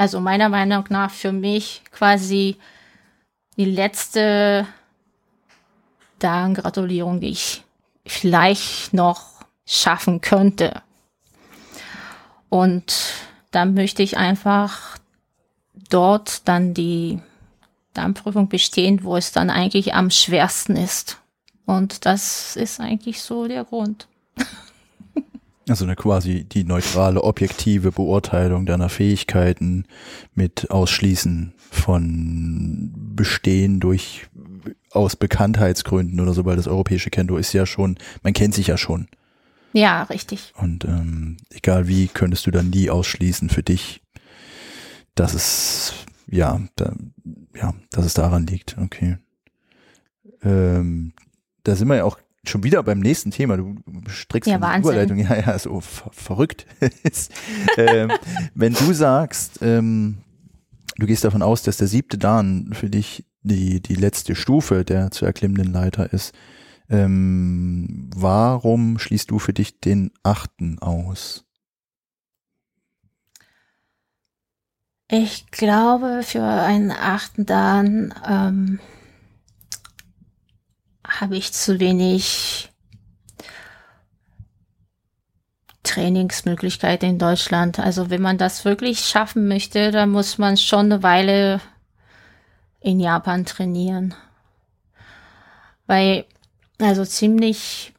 also meiner Meinung nach für mich quasi die letzte Dan-Gratulierung, die ich vielleicht noch schaffen könnte. Und dann möchte ich einfach dort dann die Darmprüfung bestehen, wo es dann eigentlich am schwersten ist. Und das ist eigentlich so der Grund. Also eine quasi die neutrale, objektive Beurteilung deiner Fähigkeiten mit Ausschließen von Bestehen durch aus Bekanntheitsgründen oder so, weil das europäische Kendo ist ja schon, man kennt sich ja schon. Ja, richtig. Und ähm, egal wie, könntest du dann nie ausschließen für dich, dass es ja, da, ja, dass es daran liegt. Okay. Ähm, da sind wir ja auch schon wieder beim nächsten Thema. Du strickst Ja, eine. Überleitung. Ja, ja, so ver verrückt. ist. ähm, wenn du sagst, ähm, du gehst davon aus, dass der siebte Dan für dich die, die letzte Stufe der zu erklimmenden Leiter ist, ähm, warum schließt du für dich den achten aus? Ich glaube, für einen achten Dan ähm, habe ich zu wenig Trainingsmöglichkeiten in Deutschland. Also wenn man das wirklich schaffen möchte, dann muss man schon eine Weile in Japan trainieren. Weil also ziemlich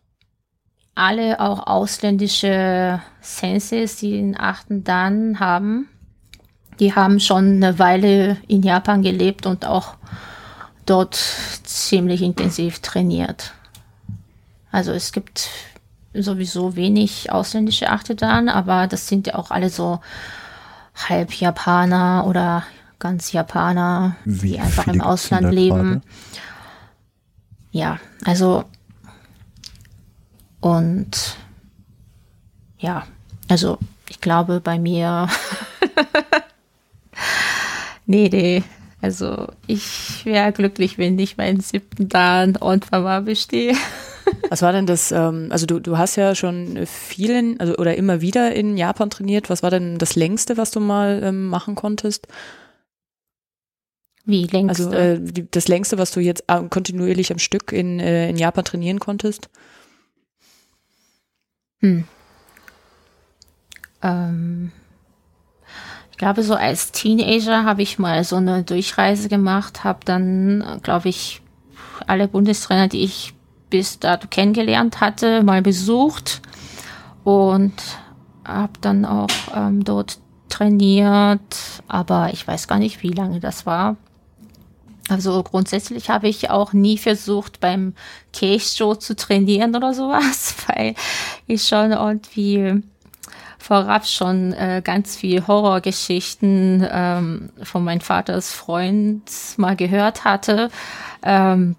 alle auch ausländische Senseis, die den achten Dan haben, die haben schon eine Weile in Japan gelebt und auch dort ziemlich intensiv trainiert. Also es gibt sowieso wenig ausländische Achtedan, aber das sind ja auch alle so halb Japaner oder ganz Japaner, Wie die einfach im Ausland leben. gerade? Ja, also und ja, also ich glaube bei mir, nee, nee, also ich wäre glücklich, wenn ich meinen siebten Dan und Mama bestehe. Was war denn das, ähm, also du, du hast ja schon vielen, also oder immer wieder in Japan trainiert. Was war denn das längste, was du mal ähm, machen konntest? Wie längst? Also äh, die, das längste, was du jetzt äh, kontinuierlich am Stück in, äh, in Japan trainieren konntest? Hm. Ähm, glaube, so als Teenager habe ich mal so eine Durchreise gemacht, habe dann, glaube ich, alle Bundestrainer, die ich bis dato kennengelernt hatte, mal besucht und habe dann auch ähm, dort trainiert, aber ich weiß gar nicht, wie lange das war. Also grundsätzlich habe ich auch nie versucht, beim Keisho zu trainieren oder sowas, weil ich schon irgendwie vorab schon äh, ganz viel Horrorgeschichten ähm, von meinem Vaters Freund mal gehört hatte, ähm,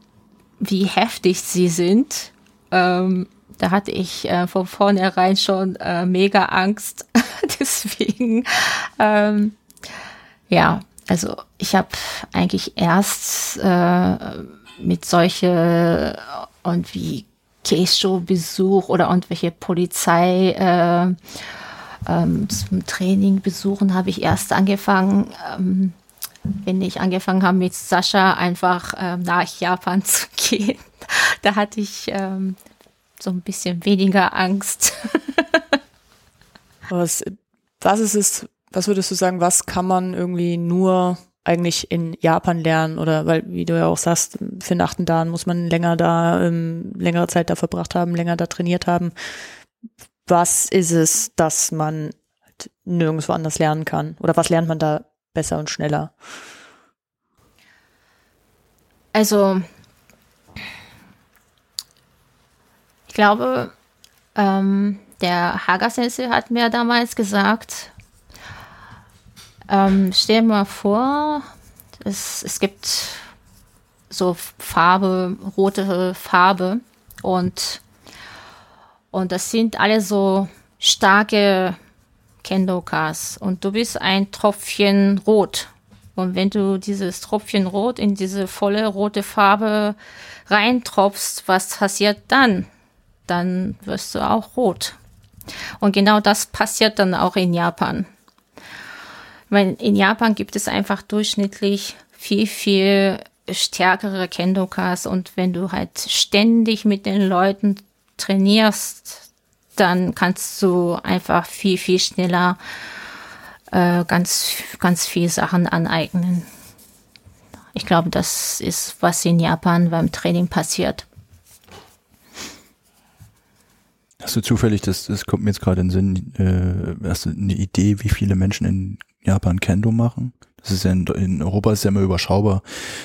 wie heftig sie sind. Ähm, da hatte ich äh, von vornherein schon äh, mega Angst. Deswegen, ähm, ja, also ich habe eigentlich erst äh, mit solche und wie Keisho-Besuch oder irgendwelche Polizei äh, ähm, zum Training besuchen, habe ich erst angefangen, ähm, wenn ich angefangen habe mit Sascha einfach ähm, nach Japan zu gehen. Da hatte ich ähm, so ein bisschen weniger Angst. Was, was ist es, was würdest du sagen, was kann man irgendwie nur eigentlich in Japan lernen oder weil, wie du ja auch sagst, für den achten Dan muss man länger da, ähm, längere Zeit da verbracht haben, länger da trainiert haben. Was ist es, dass man nirgendwo anders lernen kann? Oder was lernt man da besser und schneller? Also, ich glaube, ähm, der Haga-Sensei hat mir damals gesagt, ähm, stell mal vor, es, es gibt so Farbe, rote Farbe und, und das sind alle so starke Kendokas und du bist ein Tropfchen rot. Und wenn du dieses Tropfchen rot in diese volle rote Farbe reintropfst, was passiert dann? Dann wirst du auch rot. Und genau das passiert dann auch in Japan. Weil in Japan gibt es einfach durchschnittlich viel, viel stärkere Kendokas und wenn du halt ständig mit den Leuten trainierst, dann kannst du einfach viel, viel schneller äh, ganz, ganz viel Sachen aneignen. Ich glaube, das ist, was in Japan beim Training passiert. Hast du zufällig, das, das kommt mir jetzt gerade in den Sinn, äh, hast du eine Idee, wie viele Menschen in Japan Kendo machen? Das ist ja in, in Europa ist ja immer überschaubar.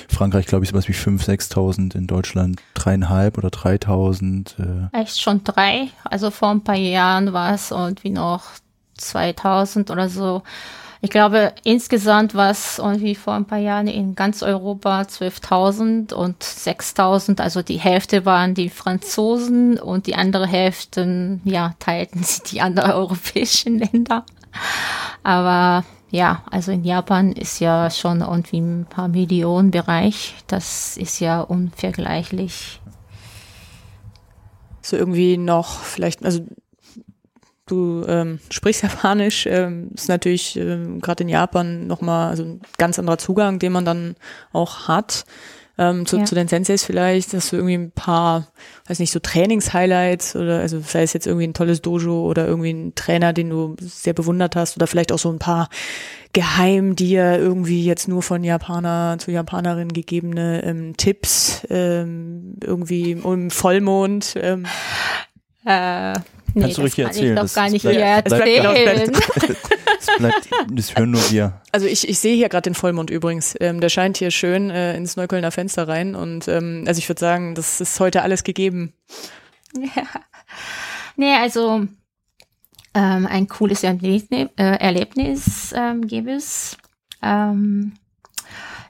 Frankreich, glaube ich, sowas wie 5.000, 6.000, in Deutschland dreieinhalb oder 3.000. Äh. Echt schon drei. Also vor ein paar Jahren war es irgendwie noch 2000 oder so. Ich glaube, insgesamt war es irgendwie vor ein paar Jahren in ganz Europa 12.000 und 6.000. Also die Hälfte waren die Franzosen und die andere Hälfte, ja, teilten sie die anderen europäischen Länder. Aber ja, also in Japan ist ja schon irgendwie ein paar Millionen Bereich. Das ist ja unvergleichlich. So irgendwie noch vielleicht, also du ähm, sprichst Japanisch, ähm, ist natürlich ähm, gerade in Japan nochmal also ein ganz anderer Zugang, den man dann auch hat. Ähm, zu, Ja. zu den Senseis vielleicht, dass du irgendwie ein paar, weiß nicht, so Trainingshighlights oder also sei es jetzt irgendwie ein tolles Dojo oder irgendwie ein Trainer, den du sehr bewundert hast oder vielleicht auch so ein paar geheim dir irgendwie jetzt nur von Japaner zu Japanerin gegebene ähm, Tipps ähm, irgendwie im Vollmond. Ähm, Äh, nee, Kannst du das richtig kann erzählen. ich doch Das- gar nicht bleibt- hier erzählen. Das bleibt, das hören nur wir. Also ich, ich sehe hier gerade den Vollmond übrigens. Ähm, der scheint hier schön äh, ins Neuköllner Fenster rein. Und ähm, also ich würde sagen, das ist heute alles gegeben. Ja. Nee, also ähm, ein cooles Erlebnis, äh, Erlebnis ähm, gibt es. Ähm,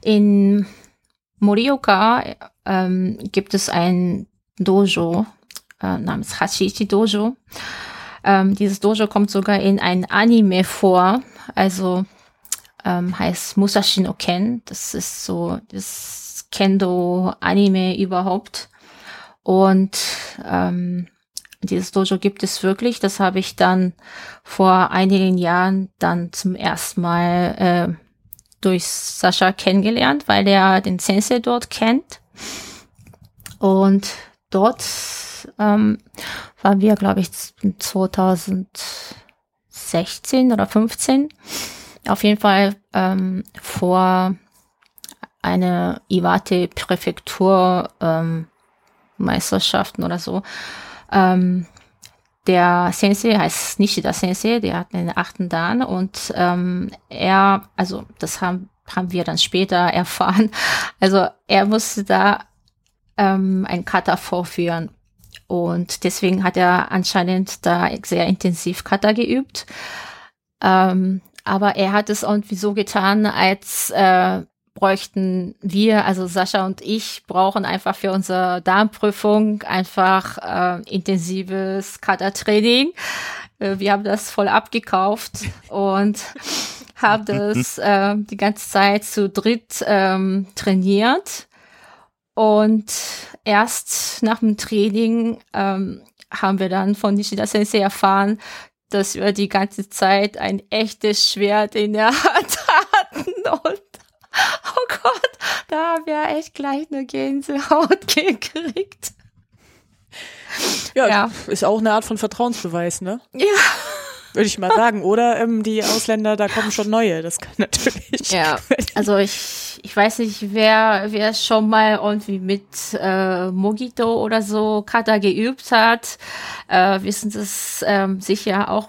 In Morioka ähm, gibt es ein Dojo äh, namens Hashichi Dojo. Ähm, dieses Dojo kommt sogar in ein Anime vor, also ähm, heißt Musashi no Ken. Das ist so das Kendo-Anime überhaupt. Und ähm, dieses Dojo gibt es wirklich. Das habe ich dann vor einigen Jahren dann zum ersten Mal äh, durch Sascha kennengelernt, weil er den Sensei dort kennt. Und dort ähm, waren wir, glaube ich, 2016 oder 15. Auf jeden Fall ähm, vor eine Iwate-Präfektur ähm, Meisterschaften oder so. Ähm, der Sensei heißt Nishida Sensei, der hat einen achten Dan und ähm, er, also das haben, haben wir dann später erfahren, also er musste da ähm, ein Kata vorführen und deswegen hat er anscheinend da sehr intensiv Kata geübt. Ähm, aber er hat es irgendwie so getan, als äh, bräuchten wir, also Sascha und ich, brauchen einfach für unsere Darmprüfung einfach äh, intensives Kata-Training. Äh, wir haben das voll abgekauft und haben das äh, die ganze Zeit zu dritt ähm, trainiert. Und erst nach dem Training ähm, haben wir dann von Nishida Sensei erfahren, dass wir die ganze Zeit ein echtes Schwert in der Hand hatten. Und oh Gott, da haben wir echt gleich eine Gänsehaut gekriegt. Ja, Ja. ist auch eine Art von Vertrauensbeweis, ne? Ja. Würde ich mal sagen. Oder ähm, die Ausländer, da kommen schon neue. Das kann natürlich. Ja, also ich, ich weiß nicht, wer, wer schon mal irgendwie mit äh, Mogito oder so Kata geübt hat, äh, wissen das ähm, sicher auch,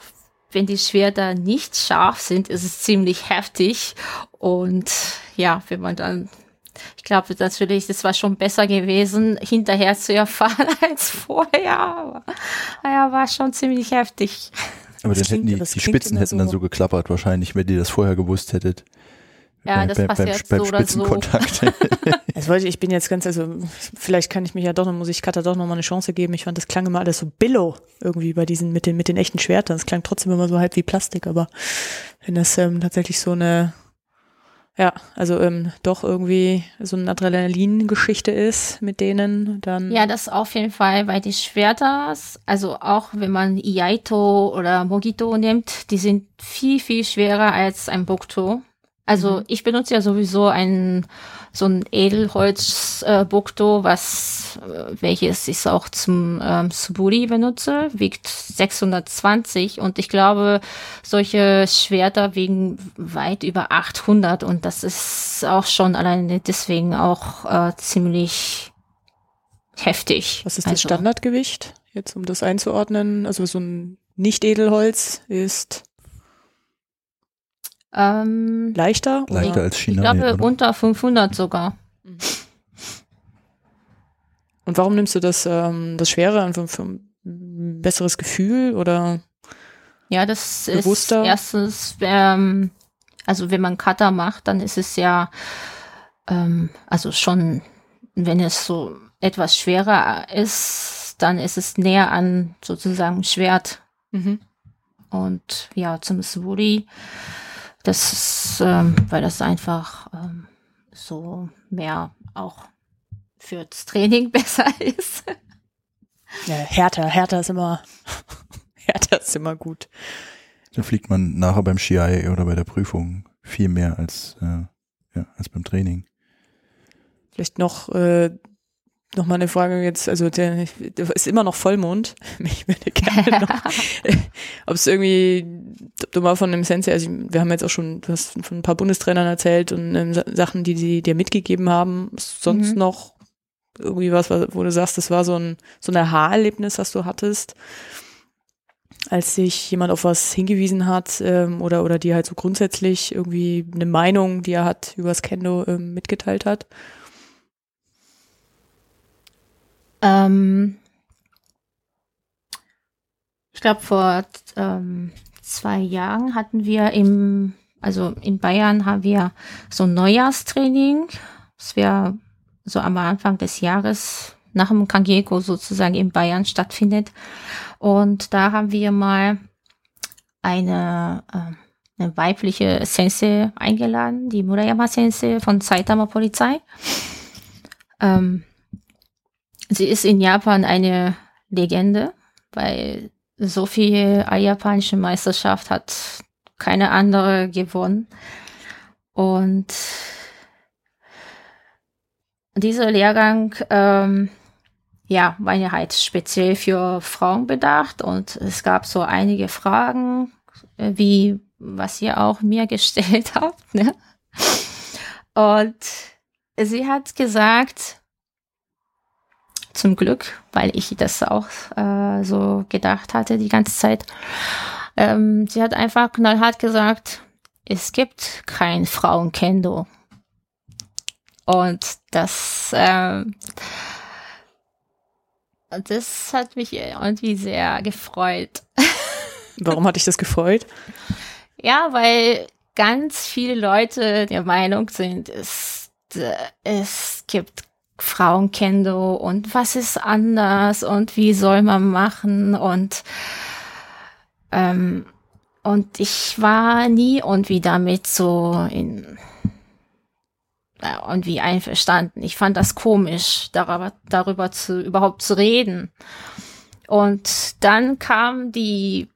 wenn die Schwerter nicht scharf sind, ist es ziemlich heftig. Und ja, wenn man dann, ich glaube natürlich, das war schon besser gewesen, hinterher zu erfahren als vorher. Aber naja, war schon ziemlich heftig. Aber dann Das hätten klingt- die, das die klingt Spitzen hätten dann so- so geklappert wahrscheinlich, wenn ihr das vorher gewusst hättet. Ja, Bei- das bei- passiert beim, so beim oder so. Spitzenkontakt. Also wollte ich bin jetzt ganz, also vielleicht kann ich mich ja doch noch, muss ich Katha doch noch mal eine Chance geben. Ich fand, das klang immer alles so billow irgendwie bei diesen, mit den, mit den echten Schwertern. Das klang trotzdem immer so halb wie Plastik, aber wenn das ähm, tatsächlich so eine, ja, also ähm, doch irgendwie so eine Adrenalin-Geschichte ist mit denen, dann. Ja, das auf jeden Fall, weil die Schwerter, also auch wenn man Iaito oder Mogito nimmt, die sind viel, viel schwerer als ein Bokto. Also Mhm. ich benutze ja sowieso ein so ein Edelholz äh, was äh, welches ich auch zum ähm, Suburi benutze, wiegt 620 und ich glaube, solche Schwerter wiegen weit über 800 und das ist auch schon alleine deswegen auch äh, ziemlich heftig. Was ist das Also, Standardgewicht? Jetzt, um das einzuordnen. Also so ein Nicht-Edelholz ist Ähm, leichter? Leichter Oder? als ich China. glaube oder? unter 500 sogar. Und warum nimmst du das, ähm, das Schwere einfach für ein besseres Gefühl oder? Ja, das Bewusster? ist erstens, ähm, also wenn man Cutter macht, dann ist es ja, ähm, also schon, wenn es so etwas schwerer ist, dann ist es näher an sozusagen Schwert. Mhm. Und ja, zum Suburi, das ist, ähm, weil das einfach ähm, so mehr auch fürs Training besser ist. Ja, härter, härter ist immer, härter ist immer gut. Dann fliegt man nachher beim Ski oder bei der Prüfung viel mehr als, äh, ja, als beim Training. Vielleicht noch, äh, noch mal eine Frage jetzt, also der, der ist immer noch Vollmond. Ich würde gerne noch, ob es irgendwie, ob du mal von einem Sensei, also wir haben jetzt auch schon, du hast von ein paar Bundestrainern erzählt und ähm, Sa- Sachen, die sie dir mitgegeben haben, sonst Mhm. noch irgendwie was, wo du sagst, das war so ein, so ein Aha-Erlebnis, was du hattest, als sich jemand auf was hingewiesen hat ähm, oder, oder dir halt so grundsätzlich irgendwie eine Meinung, die er hat über das Kendo ähm, mitgeteilt hat? Ähm, ich glaube, vor ähm, zwei Jahren hatten wir im also in Bayern haben wir so ein Neujahrstraining. Das wäre so am Anfang des Jahres nach dem Kangeko sozusagen in Bayern stattfindet. Und da haben wir mal eine, äh, eine weibliche Sensei eingeladen, die Murayama Sensei von Saitama Polizei. Ähm, sie ist in Japan eine Legende, weil so viel japanische Meisterschaft hat keine andere gewonnen. Und dieser Lehrgang, ähm, ja, war ja halt speziell für Frauen bedacht und es gab so einige Fragen, wie was ihr auch mir gestellt habt. Ne? Und sie hat gesagt, zum Glück, weil ich das auch äh, so gedacht hatte die ganze Zeit. Ähm, sie hat einfach knallhart gesagt, es gibt kein Frauenkendo. Und das, äh, das hat mich irgendwie sehr gefreut. Warum hat dich das gefreut? Ja, weil ganz viele Leute der Meinung sind, es, es gibt Frauenkendo und was ist anders und wie soll man machen und ähm, und ich war nie irgendwie damit so in irgendwie einverstanden. Ich fand das komisch, darüber, darüber zu, überhaupt zu reden. Und dann kam die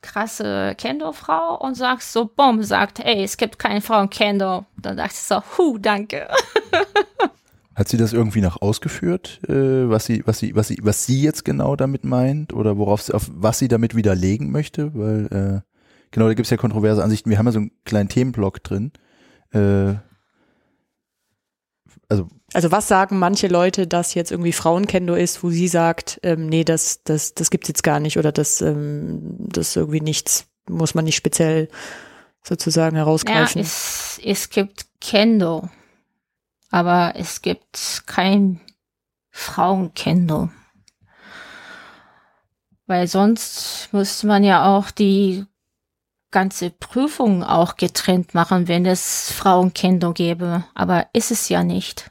krasse Kendo-Frau und sagt so, Bom, sagt, ey, es gibt keine Frau in Kendo. Dann dachte ich so, hu, danke. Hat sie das irgendwie noch ausgeführt, äh, was sie, was sie, was sie, was sie jetzt genau damit meint oder worauf sie, auf was sie damit widerlegen möchte? Weil äh, genau, da gibt es ja kontroverse Ansichten. Wir haben ja so einen kleinen Themenblock drin. Äh, also, also was sagen manche Leute, dass jetzt irgendwie Frauenkendo ist, wo sie sagt, ähm, nee, das, das, das gibt's jetzt gar nicht oder das, ähm, das irgendwie nichts, muss man nicht speziell sozusagen herausgreifen. Ja, es, es gibt Kendo aber es gibt kein Frauenkendo. Weil sonst müsste man ja auch die ganze Prüfung auch getrennt machen, wenn es Frauenkendo gäbe. Aber ist es ja nicht.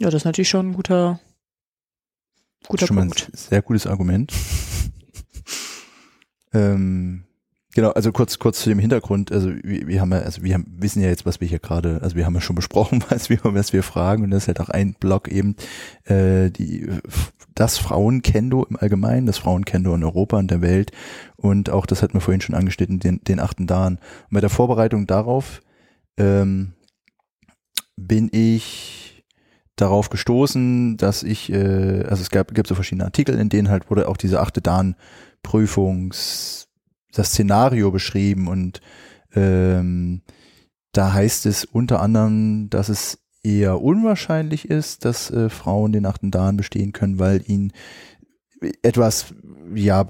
Ja, das ist natürlich schon ein guter, guter schon Punkt. Mal ein sehr gutes Argument. ähm, Genau, also kurz kurz zu dem Hintergrund. Also wir, wir haben ja, also wir haben, wissen ja jetzt, was wir hier gerade, also wir haben ja schon besprochen, was wir was wir fragen und das ist halt auch ein Block eben äh, die das Frauenkendo im Allgemeinen, das Frauenkendo in Europa und der Welt und auch das hatten wir vorhin schon angeschnitten, den, den achten Dan. Und bei der Vorbereitung darauf ähm, bin ich darauf gestoßen, dass ich, äh, also es gab, gibt so verschiedene Artikel, in denen halt wurde auch diese achte Dan Prüfungs das Szenario beschrieben und ähm, da heißt es unter anderem, dass es eher unwahrscheinlich ist, dass äh, Frauen den achten Dan bestehen können, weil ihnen etwas, ja,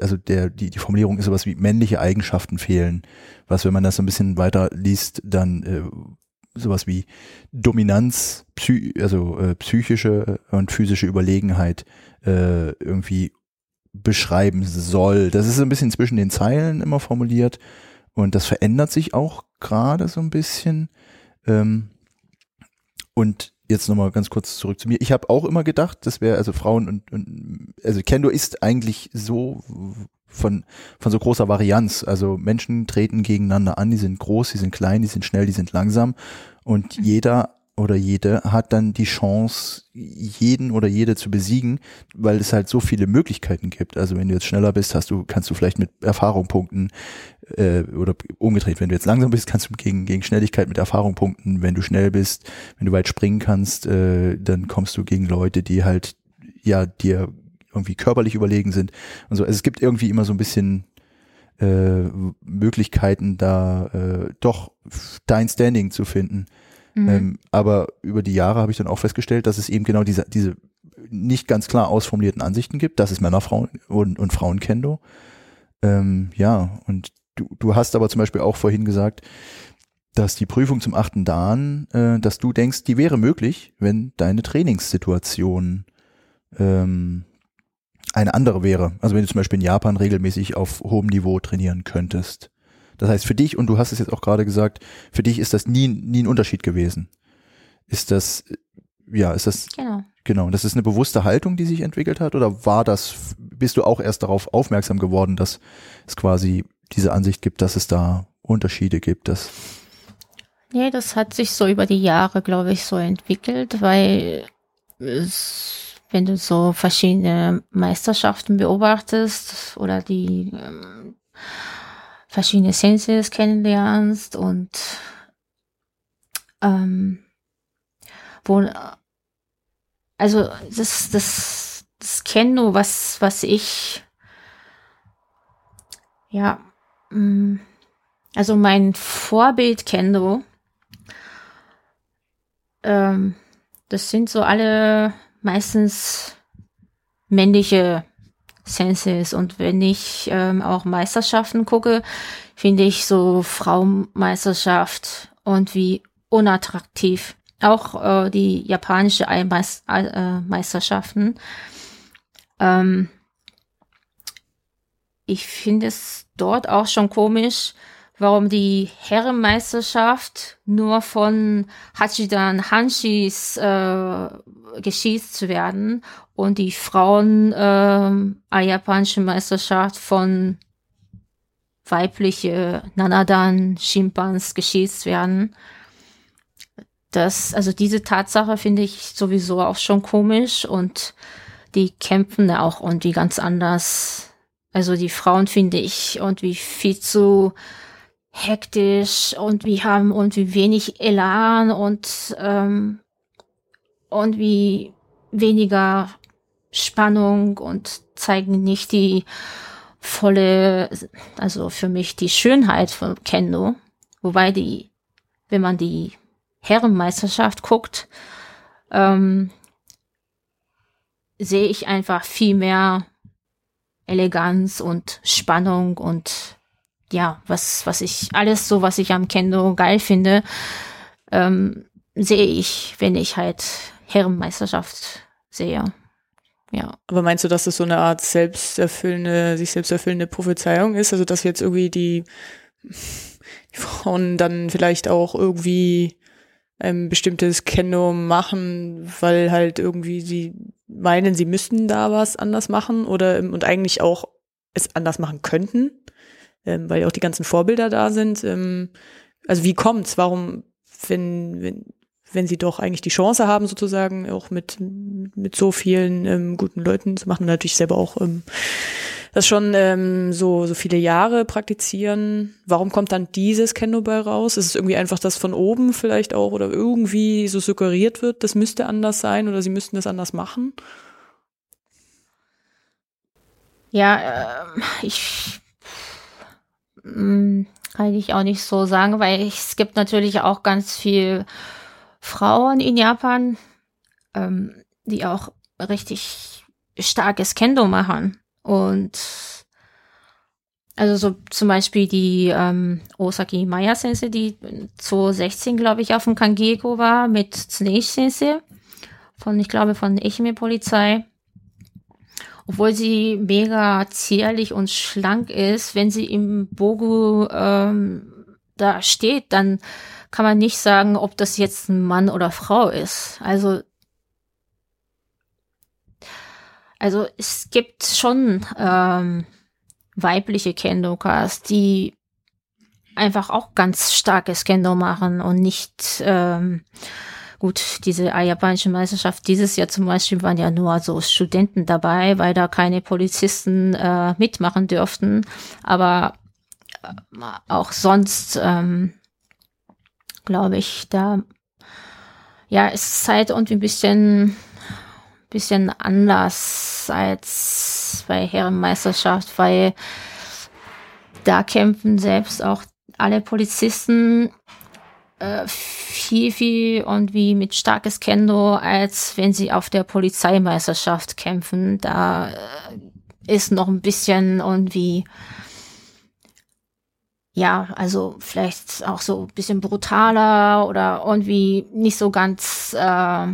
also der, die, die Formulierung ist sowas wie männliche Eigenschaften fehlen, was, wenn man das so ein bisschen weiter liest, dann äh, sowas wie Dominanz, psy also äh, psychische und physische Überlegenheit äh, irgendwie beschreiben soll. Das ist so ein bisschen zwischen den Zeilen immer formuliert und das verändert sich auch gerade so ein bisschen. Ähm, und jetzt nochmal ganz kurz zurück zu mir. Ich habe auch immer gedacht, das wäre also Frauen und, und also Kendo ist eigentlich so von von so großer Varianz. Also Menschen treten gegeneinander an, die sind groß, die sind klein, die sind schnell, die sind langsam und mhm. jeder oder jede hat dann die Chance, jeden oder jede zu besiegen, weil es halt so viele Möglichkeiten gibt. Also wenn du jetzt schneller bist, hast du, kannst du vielleicht mit Erfahrung punkten äh, oder umgedreht, wenn du jetzt langsam bist, kannst du gegen, gegen Schnelligkeit mit Erfahrung punkten. Wenn du schnell bist, wenn du weit springen kannst, äh, dann kommst du gegen Leute, die halt ja dir irgendwie körperlich überlegen sind und so. Also es gibt irgendwie immer so ein bisschen äh, Möglichkeiten, da äh, doch dein Standing zu finden. Mhm. Ähm, aber über die Jahre habe ich dann auch festgestellt, dass es eben genau diese, diese nicht ganz klar ausformulierten Ansichten gibt. Das ist Männer, Frauen und, und Frauenkendo. Ähm, ja, und du, du hast aber zum Beispiel auch vorhin gesagt, dass die Prüfung zum achten Dan, äh, dass du denkst, die wäre möglich, wenn deine Trainingssituation ähm, eine andere wäre. Also wenn du zum Beispiel in Japan regelmäßig auf hohem Niveau trainieren könntest. Das heißt, für dich, und du hast es jetzt auch gerade gesagt, für dich ist das nie, nie ein Unterschied gewesen. Ist das, ja, ist das, Genau. genau, das ist eine bewusste Haltung, die sich entwickelt hat, oder war das, bist du auch erst darauf aufmerksam geworden, dass es quasi diese Ansicht gibt, dass es da Unterschiede gibt, dass, Nee, das hat sich so über die Jahre, glaube ich, so entwickelt, weil es, wenn du so verschiedene Meisterschaften beobachtest oder die ähm, verschiedene Senses kennenlernst und ähm, wo also das das das Kendo, was was ich ja mh, also mein Vorbild Kendo ähm, das sind so alle meistens männliche Senses. Und wenn ich ähm, auch Meisterschaften gucke, finde ich so Frauenmeisterschaft und wie unattraktiv. Auch äh, die japanische Eimeis- äh, Meisterschaften. Ähm, ich finde es dort auch schon komisch, warum die Herrenmeisterschaft nur von Hachidan Hanshis äh, geschießt werden und die Frauen äh, japanische Meisterschaft von weibliche Nanadan Chimpans geschießt werden. Das, also diese Tatsache finde ich sowieso auch schon komisch und die kämpfen da auch irgendwie ganz anders. Also die Frauen finde ich irgendwie viel zu hektisch und wir haben irgendwie wenig Elan und ähm, irgendwie weniger Spannung und zeigen nicht die volle, also für mich die Schönheit von Kendo. Wobei die, wenn man die Herrenmeisterschaft guckt, ähm, sehe ich einfach viel mehr Eleganz und Spannung und ja, was, was ich, alles so, was ich am Kendo geil finde, ähm, sehe ich, wenn ich halt Herrenmeisterschaft sehe. Ja. Aber meinst du, dass das so eine Art selbsterfüllende, sich selbsterfüllende Prophezeiung ist? Also, dass jetzt irgendwie die, die Frauen dann vielleicht auch irgendwie ein bestimmtes Kendo machen, weil halt irgendwie sie meinen, sie müssten da was anders machen oder und eigentlich auch es anders machen könnten, ähm, weil ja auch die ganzen Vorbilder da sind. Ähm, also wie kommt's? Warum, wenn, wenn, wenn sie doch eigentlich die Chance haben, sozusagen auch mit, mit so vielen ähm, guten Leuten zu machen, und natürlich selber auch ähm, das schon ähm, so, so viele Jahre praktizieren. Warum kommt dann dieses Kendo bei raus? Ist es irgendwie einfach das von oben vielleicht auch oder irgendwie so suggeriert wird, das müsste anders sein oder sie müssten das anders machen? Ja, äh, ich mh, kann ich auch nicht so sagen, weil es gibt natürlich auch ganz viel Frauen in Japan, ähm, die auch richtig starkes Kendo machen. Und also so zum Beispiel die ähm, Osaki Maya Sensei, die 2016, glaube ich, auf dem Kangeko war mit Tsuneishi Sensei von, ich glaube, von Echime Polizei. Obwohl sie mega zierlich und schlank ist, wenn sie im Bogu ähm, da steht, dann kann man nicht sagen, ob das jetzt ein Mann oder Frau ist. Also also es gibt schon ähm, weibliche Kendokas, die einfach auch ganz starkes Kendo machen und nicht ähm, gut, diese japanische Meisterschaft dieses Jahr zum Beispiel waren ja nur so Studenten dabei, weil da keine Polizisten äh, mitmachen dürften. Aber äh, auch sonst ähm, glaube ich, da ja, es ist halt irgendwie ein bisschen bisschen anders als bei Herrenmeisterschaft, weil da kämpfen selbst auch alle Polizisten äh, viel, viel und wie mit starkes Kendo, als wenn sie auf der Polizeimeisterschaft kämpfen. Da äh, ist noch ein bisschen irgendwie ja, also vielleicht auch so ein bisschen brutaler oder irgendwie nicht so ganz äh,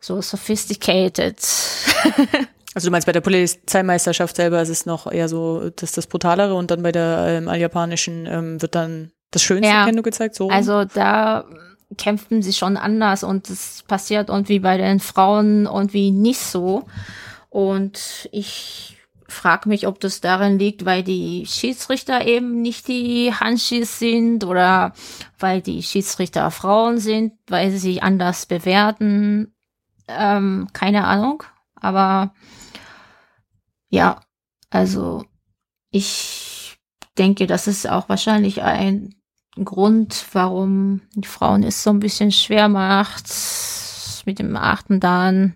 so sophisticated. Also du meinst bei der Polizeimeisterschaft selber ist es noch eher so, das ist das Brutalere und dann bei der ähm, Alljapanischen ähm, wird dann das schönste Ja. Kendo gezeigt, so. Also da kämpfen sie schon anders und es passiert irgendwie bei den Frauen irgendwie nicht so. Und ich frage mich, ob das darin liegt, weil die Schiedsrichter eben nicht die Hanshis sind oder weil die Schiedsrichter Frauen sind, weil sie sich anders bewerten. Ähm, keine Ahnung. Aber ja, also ich denke, das ist auch wahrscheinlich ein Grund, warum die Frauen es so ein bisschen schwer macht mit dem achten dann,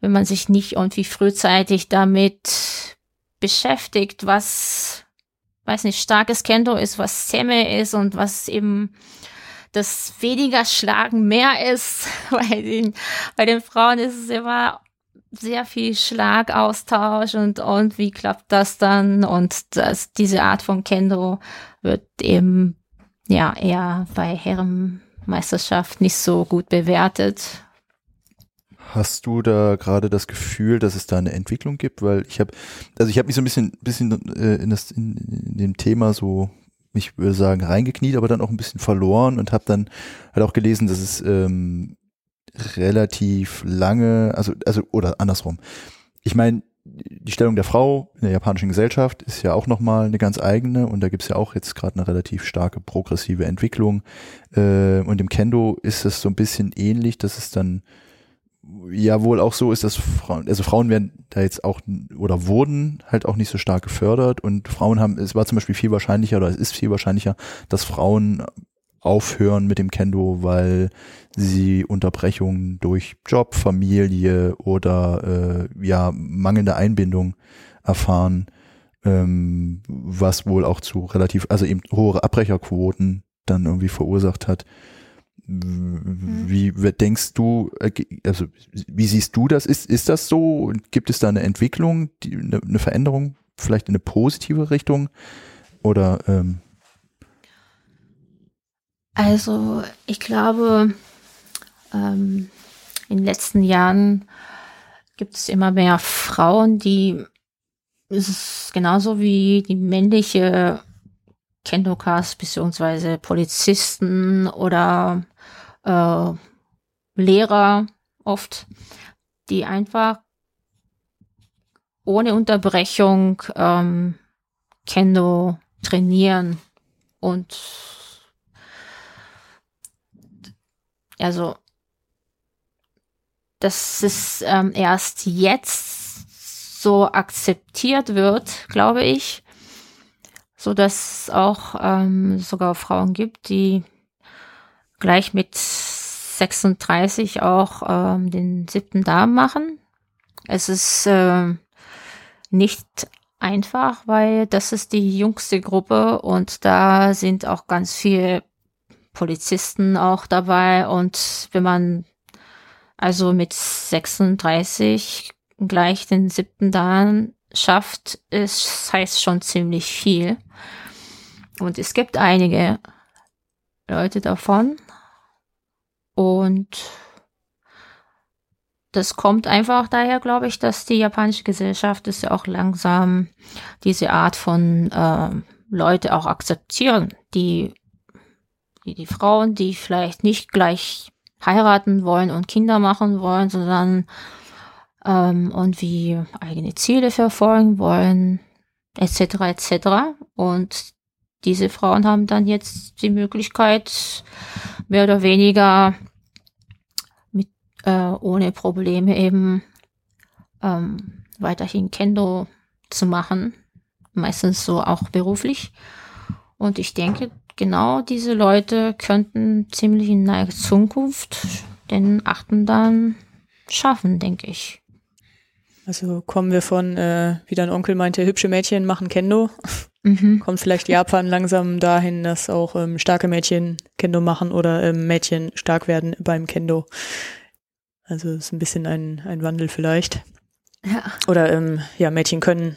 wenn man sich nicht irgendwie frühzeitig damit beschäftigt, was, weiß nicht, starkes Kendo ist, was Semme ist und was eben das weniger Schlagen mehr ist. Bei den, bei den Frauen ist es immer sehr viel Schlagaustausch und, und wie klappt das dann? Und das, diese Art von Kendo wird eben ja eher bei Herrenmeisterschaft nicht so gut bewertet. Hast du da gerade das Gefühl, dass es da eine Entwicklung gibt? Weil ich habe, also ich habe mich so ein bisschen, bisschen äh, in, das, in, in dem Thema so, ich würde sagen, reingekniet, aber dann auch ein bisschen verloren und habe dann halt auch gelesen, dass es ähm, relativ lange, also, also, oder andersrum. Ich meine, die Stellung der Frau in der japanischen Gesellschaft ist ja auch nochmal eine ganz eigene und da gibt's ja auch jetzt gerade eine relativ starke progressive Entwicklung. Äh, und im Kendo ist es so ein bisschen ähnlich, dass es dann ja wohl auch so ist, dass Frauen, also Frauen werden da jetzt auch oder wurden halt auch nicht so stark gefördert und Frauen haben, es war zum Beispiel viel wahrscheinlicher oder es ist viel wahrscheinlicher, dass Frauen aufhören mit dem Kendo, weil sie Unterbrechungen durch Job, Familie oder äh, ja mangelnde Einbindung erfahren, ähm, was wohl auch zu relativ, also eben hohe Abbrecherquoten dann irgendwie verursacht hat. Wie wie denkst du, äh, also wie siehst du das? Ist, ist das so? Gibt es da eine Entwicklung, die, eine, eine Veränderung, vielleicht in eine positive Richtung? Oder ähm, Also ich glaube, ähm, in den letzten Jahren gibt es immer mehr Frauen, die ist genauso wie die männliche Kendokas beziehungsweise Polizisten oder äh, Lehrer oft, die einfach ohne Unterbrechung ähm, Kendo trainieren und also dass es ähm, erst jetzt so akzeptiert wird, glaube ich, so dass es auch ähm, sogar Frauen gibt, die gleich mit 36 auch ähm, den siebten Darm machen. Es ist ähm, nicht einfach, weil das ist die jüngste Gruppe und da sind auch ganz viele Polizisten auch dabei und wenn man also mit 36 gleich den siebten Dan schafft, ist heißt schon ziemlich viel. Und es gibt einige Leute davon und das kommt einfach daher, glaube ich, dass die japanische Gesellschaft ist ja auch langsam diese Art von äh, Leute auch akzeptieren, die die, die Frauen, die vielleicht nicht gleich heiraten wollen und Kinder machen wollen, sondern ähm, und wie eigene Ziele verfolgen wollen, etc. etc. Und diese Frauen haben dann jetzt die Möglichkeit, mehr oder weniger mit äh, ohne Probleme eben ähm, weiterhin Kendo zu machen, meistens so auch beruflich. Und ich denke, genau diese Leute könnten ziemlich in naher Zukunft den achten dann schaffen, denke ich. Also kommen wir von, äh, wie dein Onkel meinte, hübsche Mädchen machen Kendo. Mhm. Kommt vielleicht Japan langsam dahin, dass auch ähm, starke Mädchen Kendo machen oder ähm, Mädchen stark werden beim Kendo. Also ist ein bisschen ein, ein Wandel vielleicht. Ja. Oder ähm, ja, Mädchen können,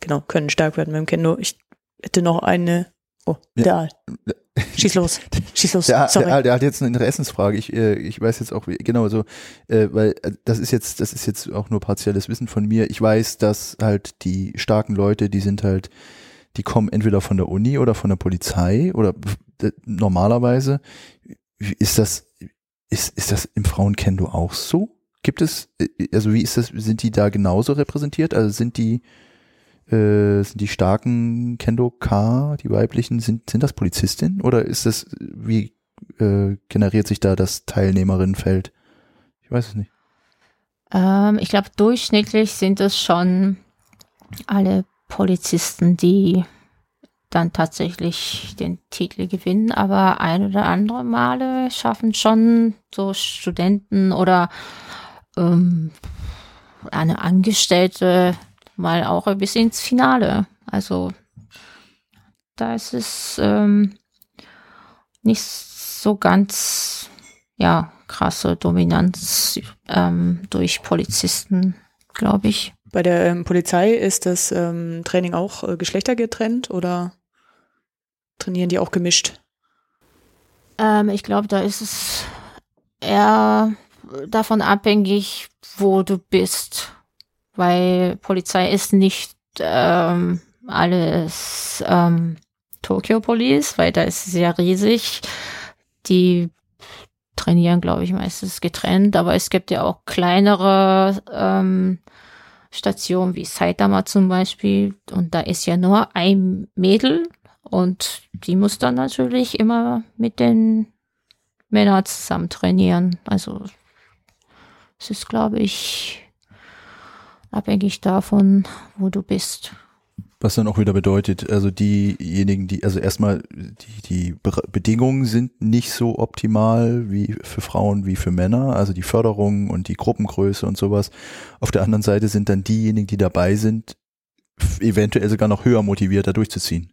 genau, können stark werden beim Kendo. Ich hätte noch eine Oh, Ja. da. Schieß los. Schieß los. Der, Sorry. der, der hat jetzt eine Interessensfrage. Ich, äh, ich weiß jetzt auch, wie- genau so, äh, weil äh, das ist jetzt, das ist jetzt auch nur partielles Wissen von mir. Ich weiß, dass halt die starken Leute, die sind halt, die kommen entweder von der Uni oder von der Polizei oder normalerweise. Ist das, ist, ist das im Frauenkendo auch so? Gibt es, äh, also wie ist das, sind die da genauso repräsentiert? Also sind die, äh, sind die starken Kendo K, die weiblichen, sind, sind das Polizistinnen oder ist das, wie äh, generiert sich da das Teilnehmerinnenfeld? Ich weiß es nicht. Ähm, ich glaube, durchschnittlich sind es schon alle Polizisten, die dann tatsächlich den Titel gewinnen, aber ein oder andere Male schaffen schon so Studenten oder ähm, eine Angestellte mal auch ein bisschen ins Finale. Also da ist es ähm, nicht so ganz ja, krasse Dominanz ähm, durch Polizisten, glaube ich. Bei der ähm, Polizei ist das ähm, Training auch äh, geschlechtergetrennt oder trainieren die auch gemischt? Ähm, ich glaube, da ist es eher davon abhängig, wo du bist, weil Polizei ist nicht ähm, alles ähm, Tokyo Police, weil da ist sehr riesig. Die trainieren, glaube ich, meistens getrennt, aber es gibt ja auch kleinere ähm, Stationen wie Saitama zum Beispiel und da ist ja nur ein Mädel und die muss dann natürlich immer mit den Männern zusammen trainieren. Also es ist, glaube ich, abhängig davon, wo du bist. Was dann auch wieder bedeutet, also diejenigen, die, also erstmal, die, die Be Bedingungen sind nicht so optimal wie für Frauen wie für Männer, also die Förderung und die Gruppengröße und sowas. Auf der anderen Seite sind dann diejenigen, die dabei sind, eventuell sogar noch höher motiviert, da durchzuziehen.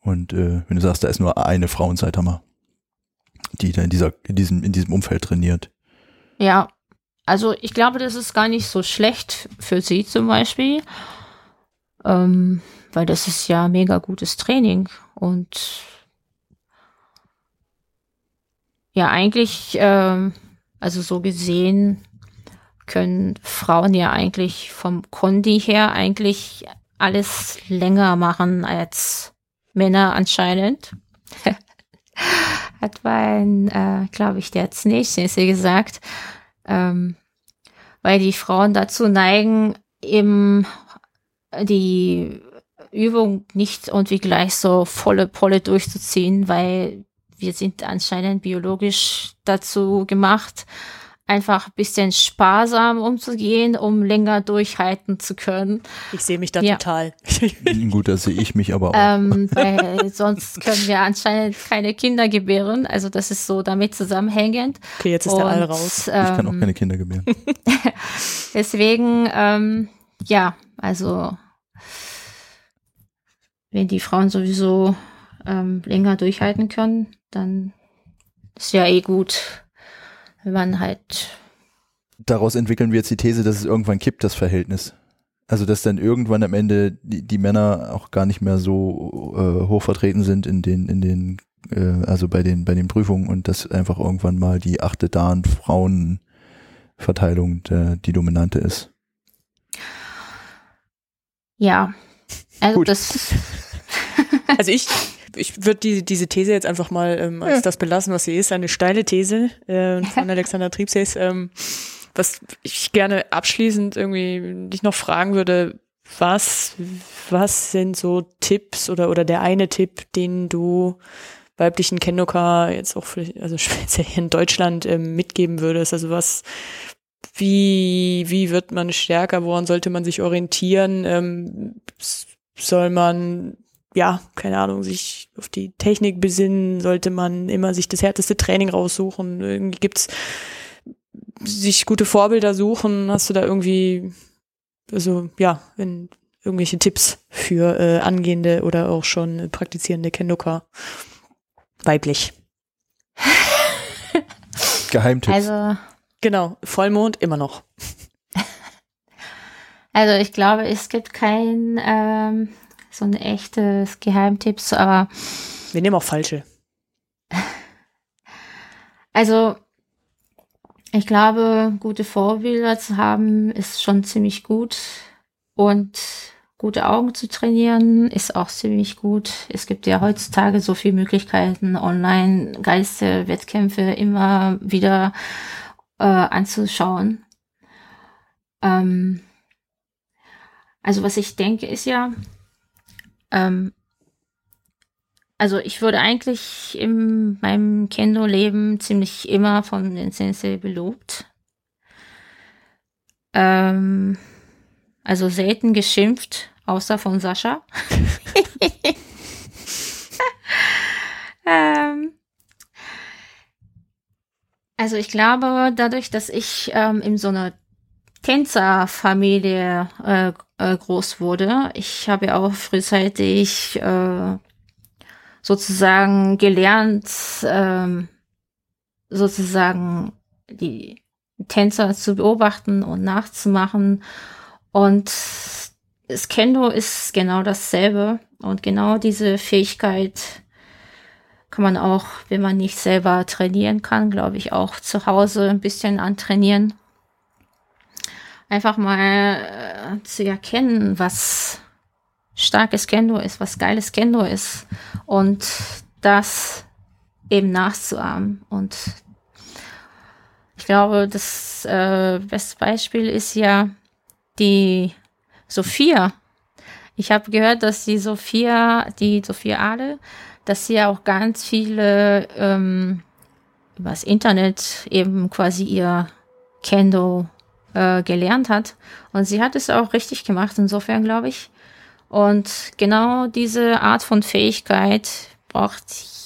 Und äh, wenn du sagst, da ist nur eine Frau in Saitama, die da in dieser, in diesem, in diesem Umfeld trainiert. Ja, also ich glaube, das ist gar nicht so schlecht für sie zum Beispiel, ähm, weil das ist ja mega gutes Training und ja, eigentlich, ähm, also so gesehen können Frauen ja eigentlich vom Kondi her eigentlich alles länger machen als Männer anscheinend. Hat mein, äh, glaube ich, der Znechsensei gesagt, ähm, weil die Frauen dazu neigen, eben die Übung nicht irgendwie gleich so volle Polle durchzuziehen, weil wir sind anscheinend biologisch dazu gemacht, einfach ein bisschen sparsam umzugehen, um länger durchhalten zu können. Ich sehe mich da Ja. total. Gut, da sehe ich mich aber auch. Ähm, weil sonst können wir anscheinend keine Kinder gebären. Also das ist so damit zusammenhängend. Okay, jetzt ist der All raus. ich kann auch ähm, keine Kinder gebären. Deswegen, ähm, ja, also wenn die Frauen sowieso ähm, länger durchhalten können, dann ist ja eh gut, wenn man halt, daraus entwickeln wir jetzt die These, dass es irgendwann kippt, das Verhältnis. Also dass dann irgendwann am Ende die, die Männer auch gar nicht mehr so äh, hoch vertreten sind in den, in den, äh, also bei den, bei den Prüfungen und dass einfach irgendwann mal die achte Dan Frauenverteilung der, die dominante ist. ja, also Gut. das, Also ich, ich würde die, diese These jetzt einfach mal ähm, als Ja. das belassen, was sie ist, eine steile These äh, von Alexander Triebsees. Ähm, was ich gerne abschließend irgendwie dich noch fragen würde, was, was sind so Tipps oder, oder der eine Tipp, den du weiblichen Kendoka jetzt auch vielleicht, also speziell in Deutschland ähm, mitgeben würdest? Also was, wie, wie wird man stärker? Woran sollte man sich orientieren? Ähm, soll man ja, keine Ahnung, sich auf die Technik besinnen, sollte man immer sich das härteste Training raussuchen. Irgendwie gibt's sich gute Vorbilder suchen. Hast du da irgendwie, also ja, wenn irgendwelche Tipps für äh, angehende oder auch schon äh, praktizierende Kendoka weiblich? Geheimtipps. also, Genau, Vollmond immer noch. also ich glaube, es gibt kein ähm, so ein echtes Geheimtipps, aber Wir nehmen auch falsche. also ich glaube, gute Vorbilder zu haben ist schon ziemlich gut und gute Augen zu trainieren ist auch ziemlich gut. Es gibt ja heutzutage so viele Möglichkeiten, online geiste Wettkämpfe immer wieder äh, anzuschauen. Ähm, also was ich denke ist ja, ähm, also ich wurde eigentlich in meinem Kendo-Leben ziemlich immer von den Sensei belobt. Ähm, also selten geschimpft, außer von Sascha. ähm, also ich glaube, dadurch, dass ich ähm, in so einer Tänzerfamilie äh, äh, groß wurde, ich habe auch frühzeitig äh, sozusagen gelernt, ähm, sozusagen die Tänzer zu beobachten und nachzumachen. Und das Kendo ist genau dasselbe. Und genau diese Fähigkeit kann man auch, wenn man nicht selber trainieren kann, glaube ich, auch zu Hause ein bisschen antrainieren. Einfach mal äh, zu erkennen, was starkes Kendo ist, was geiles Kendo ist und das eben nachzuahmen. Und ich glaube, das äh, beste Beispiel ist ja die Sophia. Ich habe gehört, dass die Sophia, die Sophia Ahle, dass sie ja auch ganz viele ähm, übers Internet eben quasi ihr Kendo äh, gelernt hat. Und sie hat es auch richtig gemacht, insofern glaube ich. Und genau diese Art von Fähigkeit braucht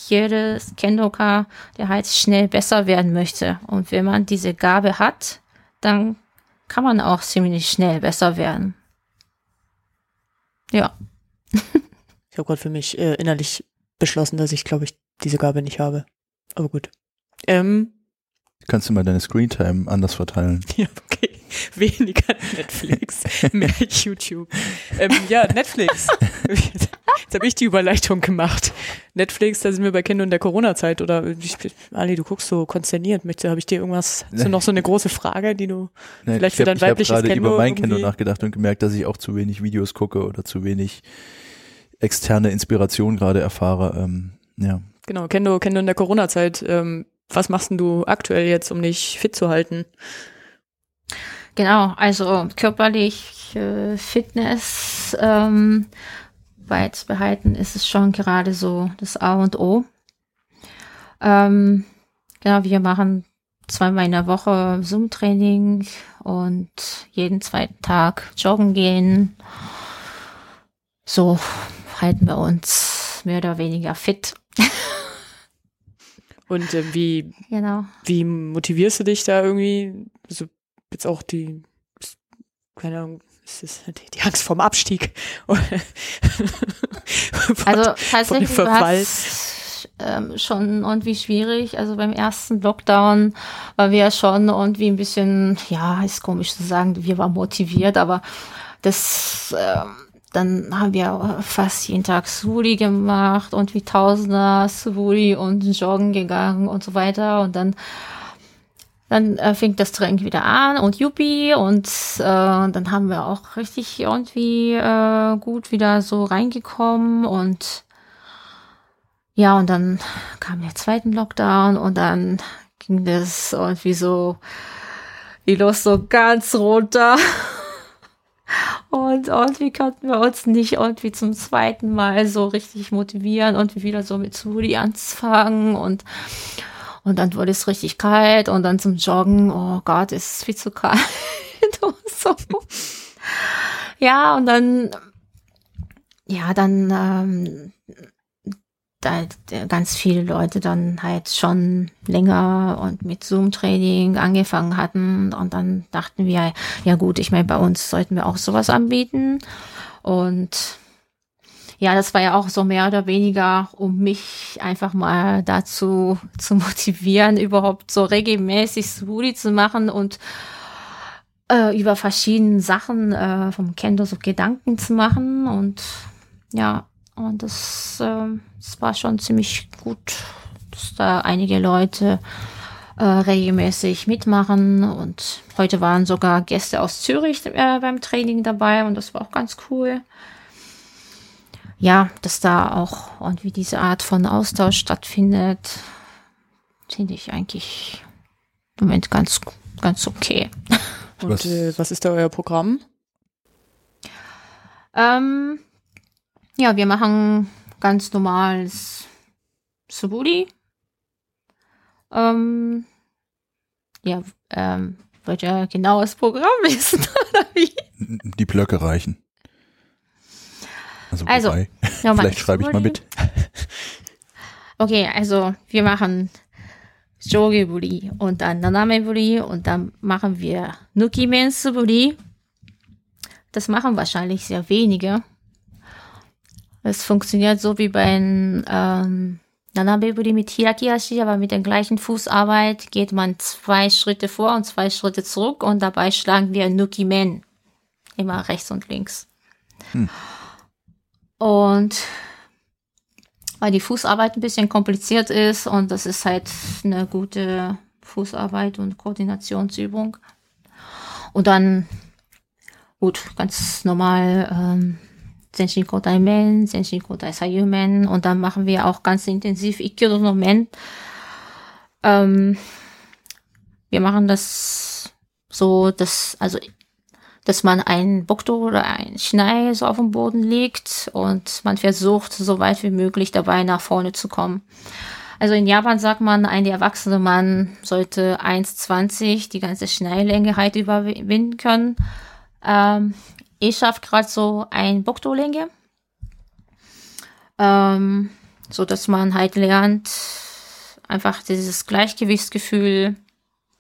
jedes Kendoka, der halt schnell besser werden möchte. Und wenn man diese Gabe hat, dann kann man auch ziemlich schnell besser werden. Ja. Ich habe gerade für mich äh, innerlich beschlossen, dass ich, glaube ich, diese Gabe nicht habe. Aber gut. Ähm, Kannst du mal deine Screentime anders verteilen? ja, okay. Weniger Netflix, mehr YouTube. Ähm, ja, Netflix. Jetzt habe ich die Überleitung gemacht. Netflix, da sind wir bei Kendo in der Corona-Zeit. Oder ich, Ali, du guckst so konsterniert. Möchte, habe ich dir irgendwas, hast du noch so eine große Frage, die du Nein, vielleicht ich für hab- dein ich hab weibliches gerade Kendo über mein Kendo nachgedacht und gemerkt, dass ich auch zu wenig Videos gucke oder zu wenig externe Inspiration gerade erfahre. Ähm, ja. Genau, Kendo, Kendo in der Corona-Zeit. Ähm, was machst denn du aktuell jetzt, um dich fit zu halten? Genau, also körperlich äh, Fitness ähm, beizubehalten ist es schon gerade so das A und O. Ähm, genau, wir machen zweimal in der Woche Zoom-Training und jeden zweiten Tag joggen gehen. So halten wir uns mehr oder weniger fit. Und äh, wie, Genau. wie motivierst du dich da irgendwie? Also jetzt auch die, keine Ahnung, ist das die, die Angst vorm Abstieg? Also tatsächlich war Verfall. es ähm, schon irgendwie schwierig. Also beim ersten Lockdown war wir schon irgendwie ein bisschen, ja, ist komisch zu sagen, wir waren motiviert, aber das, ähm, dann haben wir fast jeden Tag Suri gemacht und wie Tausender Suri und joggen gegangen und so weiter und dann dann äh, fing das Training wieder an und Yuppie und äh, dann haben wir auch richtig irgendwie äh, gut wieder so reingekommen und ja, und dann kam der zweiten Lockdown und dann ging das irgendwie so die Lust so ganz runter. Und irgendwie konnten wir uns nicht irgendwie zum zweiten Mal so richtig motivieren und wieder so mit Suri anzufangen und und dann wurde es richtig kalt und dann zum Joggen, oh Gott, ist es viel zu kalt so. Ja, und dann, ja, dann, ähm, da da ganz viele Leute dann halt schon länger und mit Zoom-Training angefangen hatten. Und dann dachten wir, ja gut, ich meine, bei uns sollten wir auch sowas anbieten. Und ja, das war ja auch so mehr oder weniger, um mich einfach mal dazu zu motivieren, überhaupt so regelmäßig Smoothie zu machen und äh, über verschiedene Sachen äh, vom Kendo so Gedanken zu machen. Und Ja, und das, ähm, das war schon ziemlich gut, dass da einige Leute äh, regelmäßig mitmachen. Und heute waren sogar Gäste aus Zürich äh, beim Training dabei und das war auch ganz cool. Ja, dass da auch irgendwie diese Art von Austausch stattfindet, finde ich eigentlich im Moment ganz, ganz okay. Und Was- äh, was ist da euer Programm? Ähm, ja, wir machen ganz normales Suburi. Ähm, ja, ähm, wollt ihr genaues Programm wissen, oder wie? Die Blöcke reichen. Also, Also, wobei, Ja, vielleicht schreibe ich mal mit. Okay, also wir machen Shogeburi und dann Nanameburi und dann machen wir Nukimen Suburi. Das machen wahrscheinlich sehr wenige. Es funktioniert so wie beim ähm, Nanameburi mit Hirakiashi, aber mit der gleichen Fußarbeit geht man zwei Schritte vor und zwei Schritte zurück und dabei schlagen wir Nukimen. Immer rechts und links. Und weil die Fußarbeit ein bisschen kompliziert ist und das ist halt eine gute Fußarbeit und Koordinationsübung. Und dann, gut, ganz normal ähm, Senshin Kotai Men, Senshin Kotai Sayu Men und dann machen wir auch ganz intensiv Ikkyudo no Men. Ähm, wir machen das so, dass, also dass man ein Bokdo oder ein Schnei so auf dem Boden legt und man versucht, so weit wie möglich dabei nach vorne zu kommen. Also in Japan sagt man, ein erwachsener Mann sollte 1,20 die ganze Schneilänge halt überwinden können. Ähm, ich schaffe gerade so ein Bokdo-Länge. Ähm, so dass man halt lernt, einfach dieses Gleichgewichtsgefühl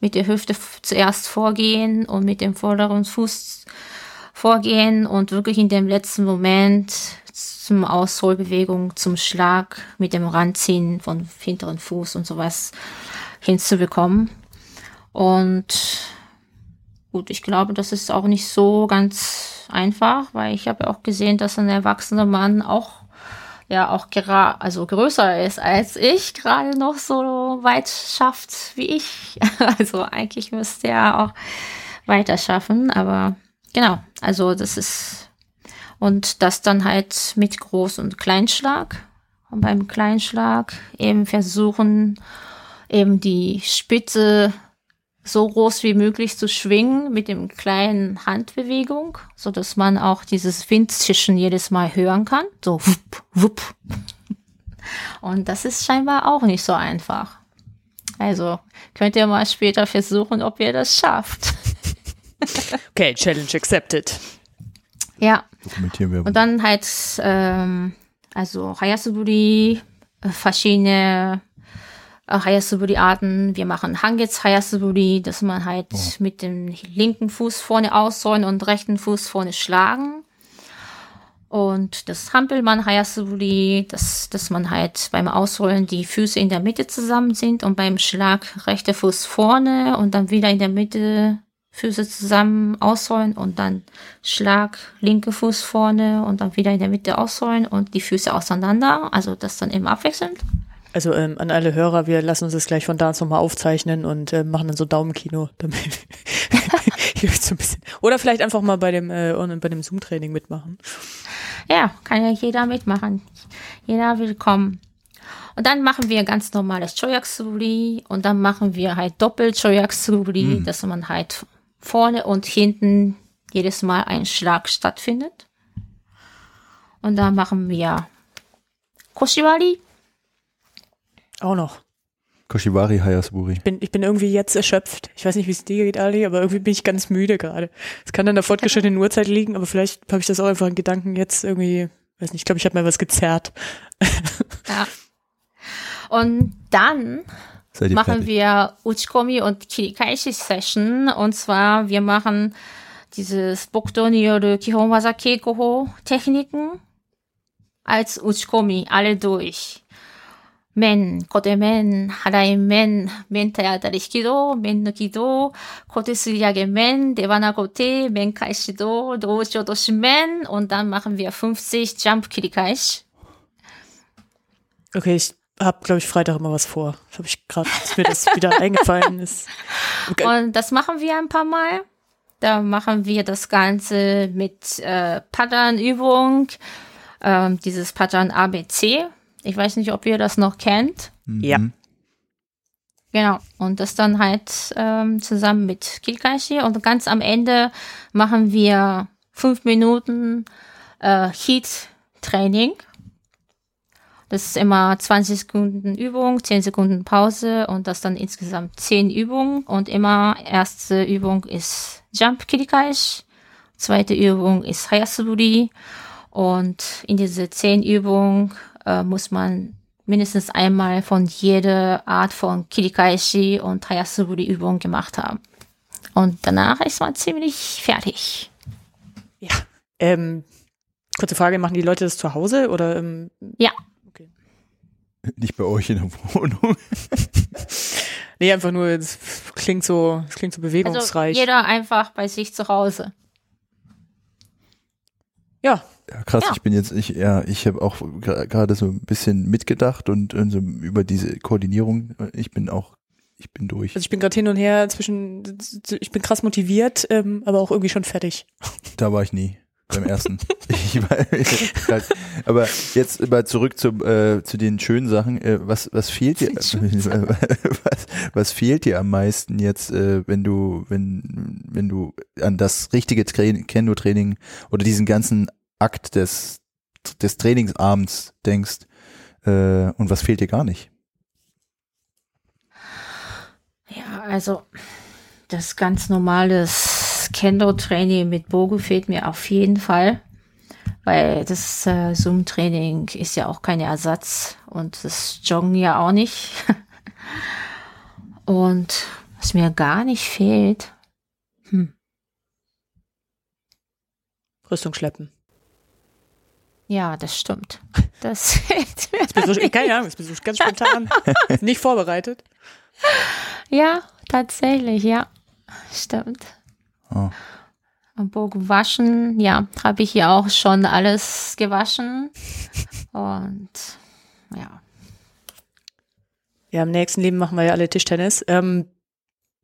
mit der Hüfte zuerst vorgehen und mit dem vorderen Fuß vorgehen und wirklich in dem letzten Moment zum Ausholbewegung, zum Schlag mit dem Ranziehen von hinteren Fuß und sowas hinzubekommen. Und gut, ich glaube, das ist auch nicht so ganz einfach, weil ich habe auch gesehen, dass ein erwachsener Mann auch ja auch gerade also größer ist als ich, gerade noch so weit schafft wie ich. Also eigentlich müsste er auch weiter schaffen, aber genau, also das ist und das dann halt mit Groß- und Kleinschlag. Und beim Kleinschlag eben versuchen, eben die Spitze so groß wie möglich zu schwingen mit dem kleinen Handbewegung, so dass man auch dieses Windzischen jedes Mal hören kann. So wupp, wupp. Und das ist scheinbar auch nicht so einfach. Also könnt ihr mal später versuchen, ob ihr das schafft. Okay, Challenge accepted. Ja, und dann halt, ähm, also Hayasuburi, äh, verschiedene Hayasuburi-Arten. Wir machen Hangets Hayasuburi, dass man halt mit dem linken Fuß vorne ausrollen und rechten Fuß vorne schlagen. Und das Hampelmann Hayasuburi, dass, dass man halt beim Ausrollen die Füße in der Mitte zusammen sind und beim Schlag rechter Fuß vorne und dann wieder in der Mitte Füße zusammen ausrollen und dann Schlag linke Fuß vorne und dann wieder in der Mitte ausrollen und die Füße auseinander. Also das dann immer abwechselnd. Also ähm, an alle Hörer, wir lassen uns das gleich von da aus nochmal aufzeichnen und äh, machen dann so Daumenkino. Damit so ein bisschen, oder vielleicht einfach mal bei dem, äh, bei dem Zoom-Training mitmachen. Ja, kann ja jeder mitmachen. Jeder willkommen. Und dann machen wir ganz normales Choyaksuri und dann machen wir halt doppelt Choyaksuri, dass man halt vorne und hinten jedes Mal ein Schlag stattfindet. Und dann machen wir Koshiwari. Auch noch. Koshiwari Hayasuburi. Bin, ich bin irgendwie jetzt erschöpft. Ich weiß nicht, wie es dir geht, Ali, aber irgendwie bin ich ganz müde gerade. Es kann an der fortgeschrittenen Uhrzeit liegen, aber vielleicht habe ich das auch einfach in Gedanken jetzt irgendwie, weiß nicht, ich glaube, ich habe mal was gezerrt. Ja. Und dann machen fertig? wir Uchikomi und Kirikaishi Session. Und zwar, wir machen dieses Bokdo ni yoru Kihonwaza Keikoho Techniken als Uchikomi alle durch. 麺、コテ麺、払い麺、麺体当たり引き道、麺抜き道、コテすり上げ麺、ではなコテ、麺開始道、同時落とし麺und dann machen wir 50 Jump Kirikash. Okay, ich habe, glaube ich, Freitag immer was vor. Das habe ich gerade, dass mir das wieder eingefallen ist. Okay. Und das machen wir ein paar Mal. Da machen wir das Ganze mit äh, Patternübung, ähm, dieses Pattern ABC. ich weiß nicht, ob ihr das noch kennt. Ja. Mhm. Genau. Und das dann halt ähm, zusammen mit Kikashi. Und ganz am Ende machen wir fünf Minuten äh, Heat-Training. Das ist immer 20 Sekunden Übung, 10 Sekunden Pause und das dann insgesamt 10 Übungen. Und immer erste Übung ist Jump Kirikash, zweite Übung ist Hayasuburi. Und in diese 10 Übungen äh, muss man mindestens einmal von jeder Art von Kirikaishi und Hayasuburi Übung gemacht haben. Und danach ist man ziemlich fertig. Ja. Ähm, kurze Frage, machen die Leute das zu Hause oder ähm, Ja. Okay. Nicht bei euch in der Wohnung. Nee, einfach nur, es klingt so, es klingt so Also bewegungsreich. jeder einfach bei sich zu Hause. ja, Ja, krass, Ja. ich bin jetzt, ich, ja, ich habe auch gerade so ein bisschen mitgedacht und, und so über diese Koordinierung. Ich bin auch, ich bin durch. also ich bin gerade hin und her zwischen, ich bin krass motiviert, ähm, aber auch irgendwie schon fertig. Da war ich nie. Beim ersten. ich war, aber jetzt mal zurück zum, äh, zu den schönen Sachen. Äh, was, was fehlt dir? was, was fehlt dir am meisten jetzt, äh, wenn du, wenn, wenn du an das richtige Tra Kendo-Training oder diesen ganzen Akt des, des Trainingsabends denkst? Äh, und was fehlt dir gar nicht? Ja, also das ganz normales Kendo-Training mit Bogu fehlt mir auf jeden Fall, weil das äh, Zoom-Training ist ja auch kein Ersatz und das Joggen ja auch nicht. und was mir gar nicht fehlt, Rüstung schleppen. Ja, das stimmt. Das. Ich bin so, keine Ahnung, ich bin so ganz spontan. Nicht vorbereitet. Ja, tatsächlich, ja. Stimmt. Oh. Am Bogen waschen, ja, habe ich ja auch schon alles gewaschen. Und ja. Ja, im nächsten Leben machen wir ja alle Tischtennis. Ähm,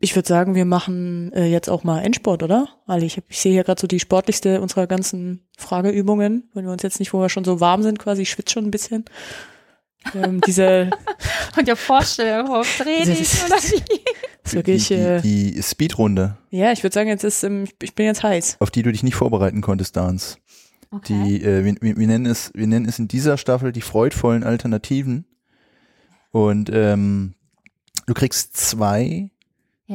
ich würde sagen, wir machen äh, jetzt auch mal Endsport, oder? Ali, ich, hab- ich sehe hier gerade so die sportlichste unserer ganzen Frageübungen, wenn wir uns jetzt nicht, wo wir schon so warm sind, quasi, ich schwitze schon ein bisschen. Ähm, diese, Und der Vorstellung auf Training oder wie? ist wirklich, die, äh, die, die Speedrunde, ja, ich würde sagen, jetzt ist, ähm, ich- ich bin jetzt heiß. auf die du dich nicht vorbereiten konntest, Dance. Die, äh, wir, wir, wir, nennen es, wir nennen es in dieser Staffel die freudvollen Alternativen. Und ähm, du kriegst zwei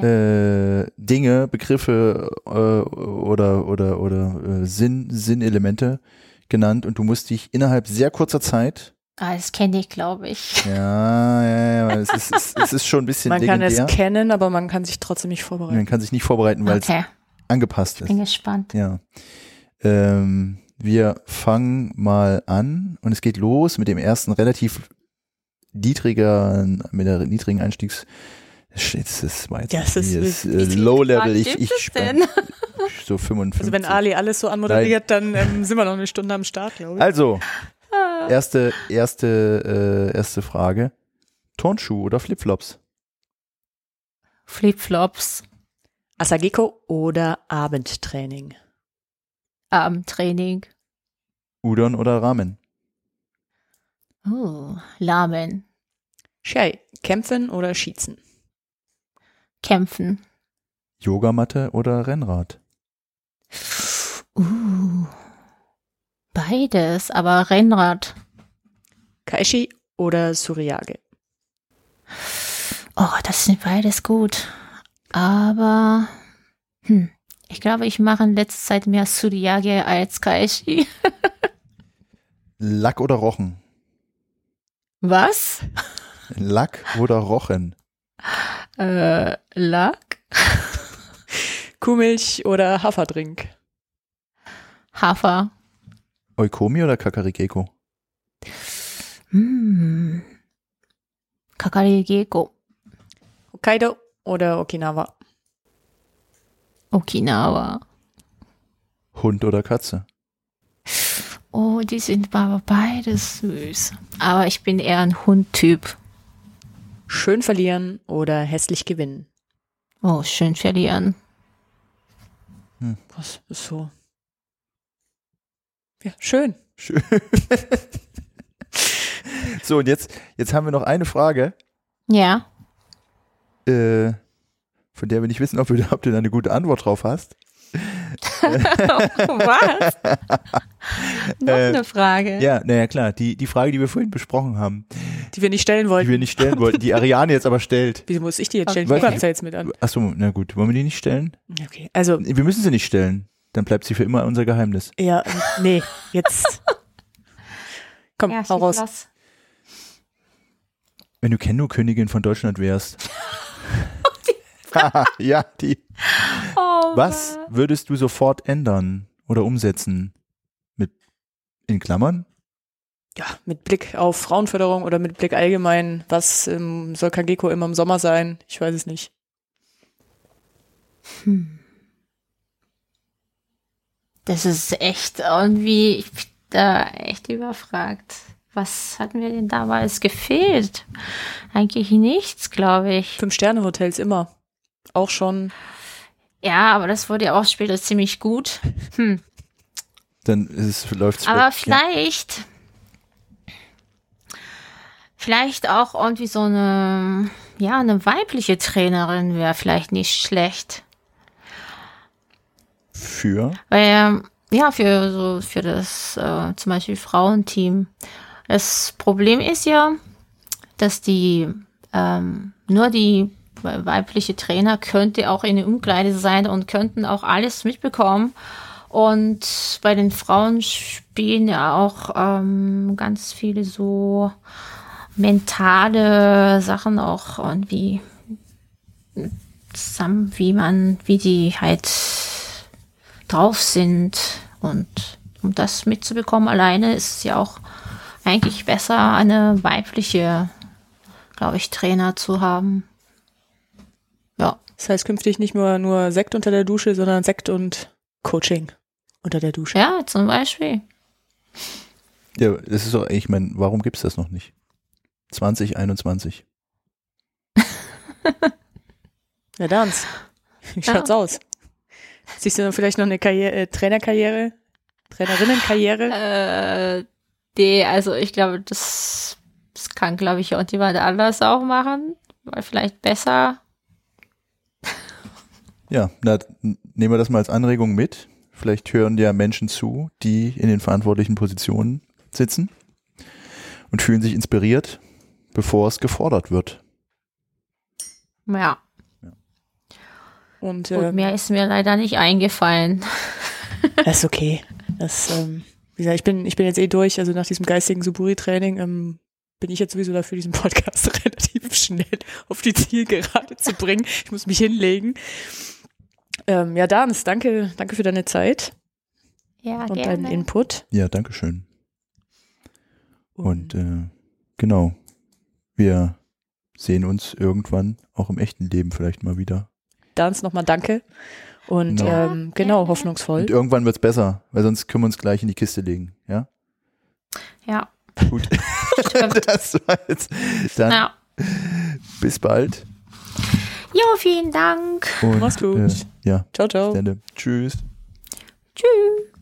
äh, Dinge, Begriffe äh, oder oder oder äh, Sinn, Sinnelemente genannt und du musst dich innerhalb sehr kurzer Zeit, Ah, das kenne ich, glaube ich. ja, ja, ja, es ist, es, es ist schon ein bisschen Man kann legendär. es kennen, aber man kann sich trotzdem nicht vorbereiten. Man kann sich nicht vorbereiten, weil Okay, es angepasst ist. bin gespannt. Ja. Ähm, wir fangen mal an und es geht los mit dem ersten relativ niedriger, mit der niedrigen Einstiegs. Shit, das war jetzt Ja, es ist- ist, wie äh, viel Low Grad Level. Ich, ich es denn? so 55. Also wenn Ali alles so anmoderiert, dann ähm, sind wir noch eine Stunde am Start, glaube ich. Also, Ah. erste, erste, äh, erste Frage. Turnschuh oder Flipflops? Flipflops, Asagiko oder Abendtraining? Abendtraining. Udon oder Ramen? Oh, Lamen, Shay, kämpfen oder schießen? Kämpfen. Yogamatte oder Rennrad? Uh, beides, aber Rennrad. Kaishi oder Suriage? Oh, das sind beides gut. Aber hm, ich glaube, ich mache in letzter Zeit mehr Suriage als Kaishi. Lack oder Rochen? Was? Lack oder Rochen? Äh, Lack? Kuhmilch oder Haferdrink? Hafer. Oikomi oder Kakarikeko? Hm. Kakari Geko. Hokkaido oder Okinawa? Okinawa. Hund oder Katze? Oh, die sind aber beides süß. Aber ich bin eher ein Hundtyp. Schön verlieren oder hässlich gewinnen? Oh, schön verlieren. Was ist so? Ja, schön. Schön. so, und jetzt, jetzt haben wir noch eine Frage, Ja. äh, von der wir nicht wissen, ob du, ob du da eine gute Antwort drauf hast. Was? Noch Äh, eine Frage. Ja, naja, klar, die, die Frage, die wir vorhin besprochen haben, Die wir nicht stellen die wollten. wir nicht stellen wollten, die Ariane jetzt aber stellt. Wieso muss ich die jetzt stellen? Weiß Du kannst nicht. ja jetzt mit an. Achso, na gut, wollen wir die nicht stellen? Okay, also, Wir müssen sie nicht stellen. Dann bleibt sie für immer unser Geheimnis. ja, nee, jetzt. Komm, Ja, hau raus. los. Wenn du Kendo-Königin von Deutschland wärst. ja, die. Oh, Was würdest du sofort ändern oder umsetzen? Mit in Klammern? Ja, mit Blick auf Frauenförderung oder mit Blick allgemein, was ähm, soll Kageko immer im Sommer sein? Ich weiß es nicht. Das ist echt irgendwie, ich bin da echt überfragt. Was hat mir denn damals gefehlt? Eigentlich nichts, glaube ich. Fünf-Sterne-Hotels immer. Auch schon. Ja, aber das wurde ja auch später ziemlich gut. Hm. Dann ist es, Aber weg. vielleicht, vielleicht auch irgendwie so eine, ja, eine weibliche Trainerin wäre vielleicht nicht schlecht. Für? Weil, ähm, ja, für so, für das, äh, zum Beispiel Frauenteam. Das Problem ist ja, dass die, ähm, nur die weibliche Trainer könnte auch in der Umkleide sein und könnten auch alles mitbekommen. Und bei den Frauen spielen ja auch ähm, ganz viele so mentale Sachen auch irgendwie zusammen, wie man, wie die halt drauf sind. Und um das mitzubekommen alleine ist es ja auch eigentlich besser, eine weibliche, glaube ich, Trainer zu haben. Ja. Das heißt künftig nicht nur, nur Sekt unter der Dusche, sondern Sekt und Coaching unter der Dusche. Ja, zum Beispiel. Ja, das ist so, ich meine, warum gibt's das noch nicht? 2021. Ja, Dans. Wie schaut's aus? Siehst du dann vielleicht noch eine Karriere, äh, Trainerkarriere? Trainerinnenkarriere? Äh, die, also ich glaube, das, das kann, glaube ich, auch jemand anders auch machen. Weil vielleicht besser. Ja, na, nehmen wir das mal als Anregung mit. Vielleicht hören ja Menschen zu, die in den verantwortlichen Positionen sitzen und fühlen sich inspiriert, bevor es gefordert wird. Ja. Und Gut, äh, mehr ist mir leider nicht eingefallen. das ist okay. Das, ähm, wie gesagt, ich bin, ich bin jetzt eh durch. Also nach diesem geistigen Suburi-Training ähm, bin ich jetzt sowieso dafür, diesen Podcast relativ schnell auf die Zielgerade zu bringen. Ich muss mich hinlegen. Ähm, ja, Dans, danke, danke für deine Zeit Ja, und deinen gerne. Input. Ja, Dankeschön. Und äh, genau, wir sehen uns irgendwann auch im echten Leben vielleicht mal wieder. Dans nochmal danke. Und Genau. ähm, genau, hoffnungsvoll. Und irgendwann wird's besser, weil sonst können wir uns gleich in die Kiste legen. Ja, Ja. gut. das war jetzt. Dann ja. bis bald. Jo, vielen Dank. Und, Mach's gut. Äh, ja. Ciao, ciao. Tschüss. Tschüss.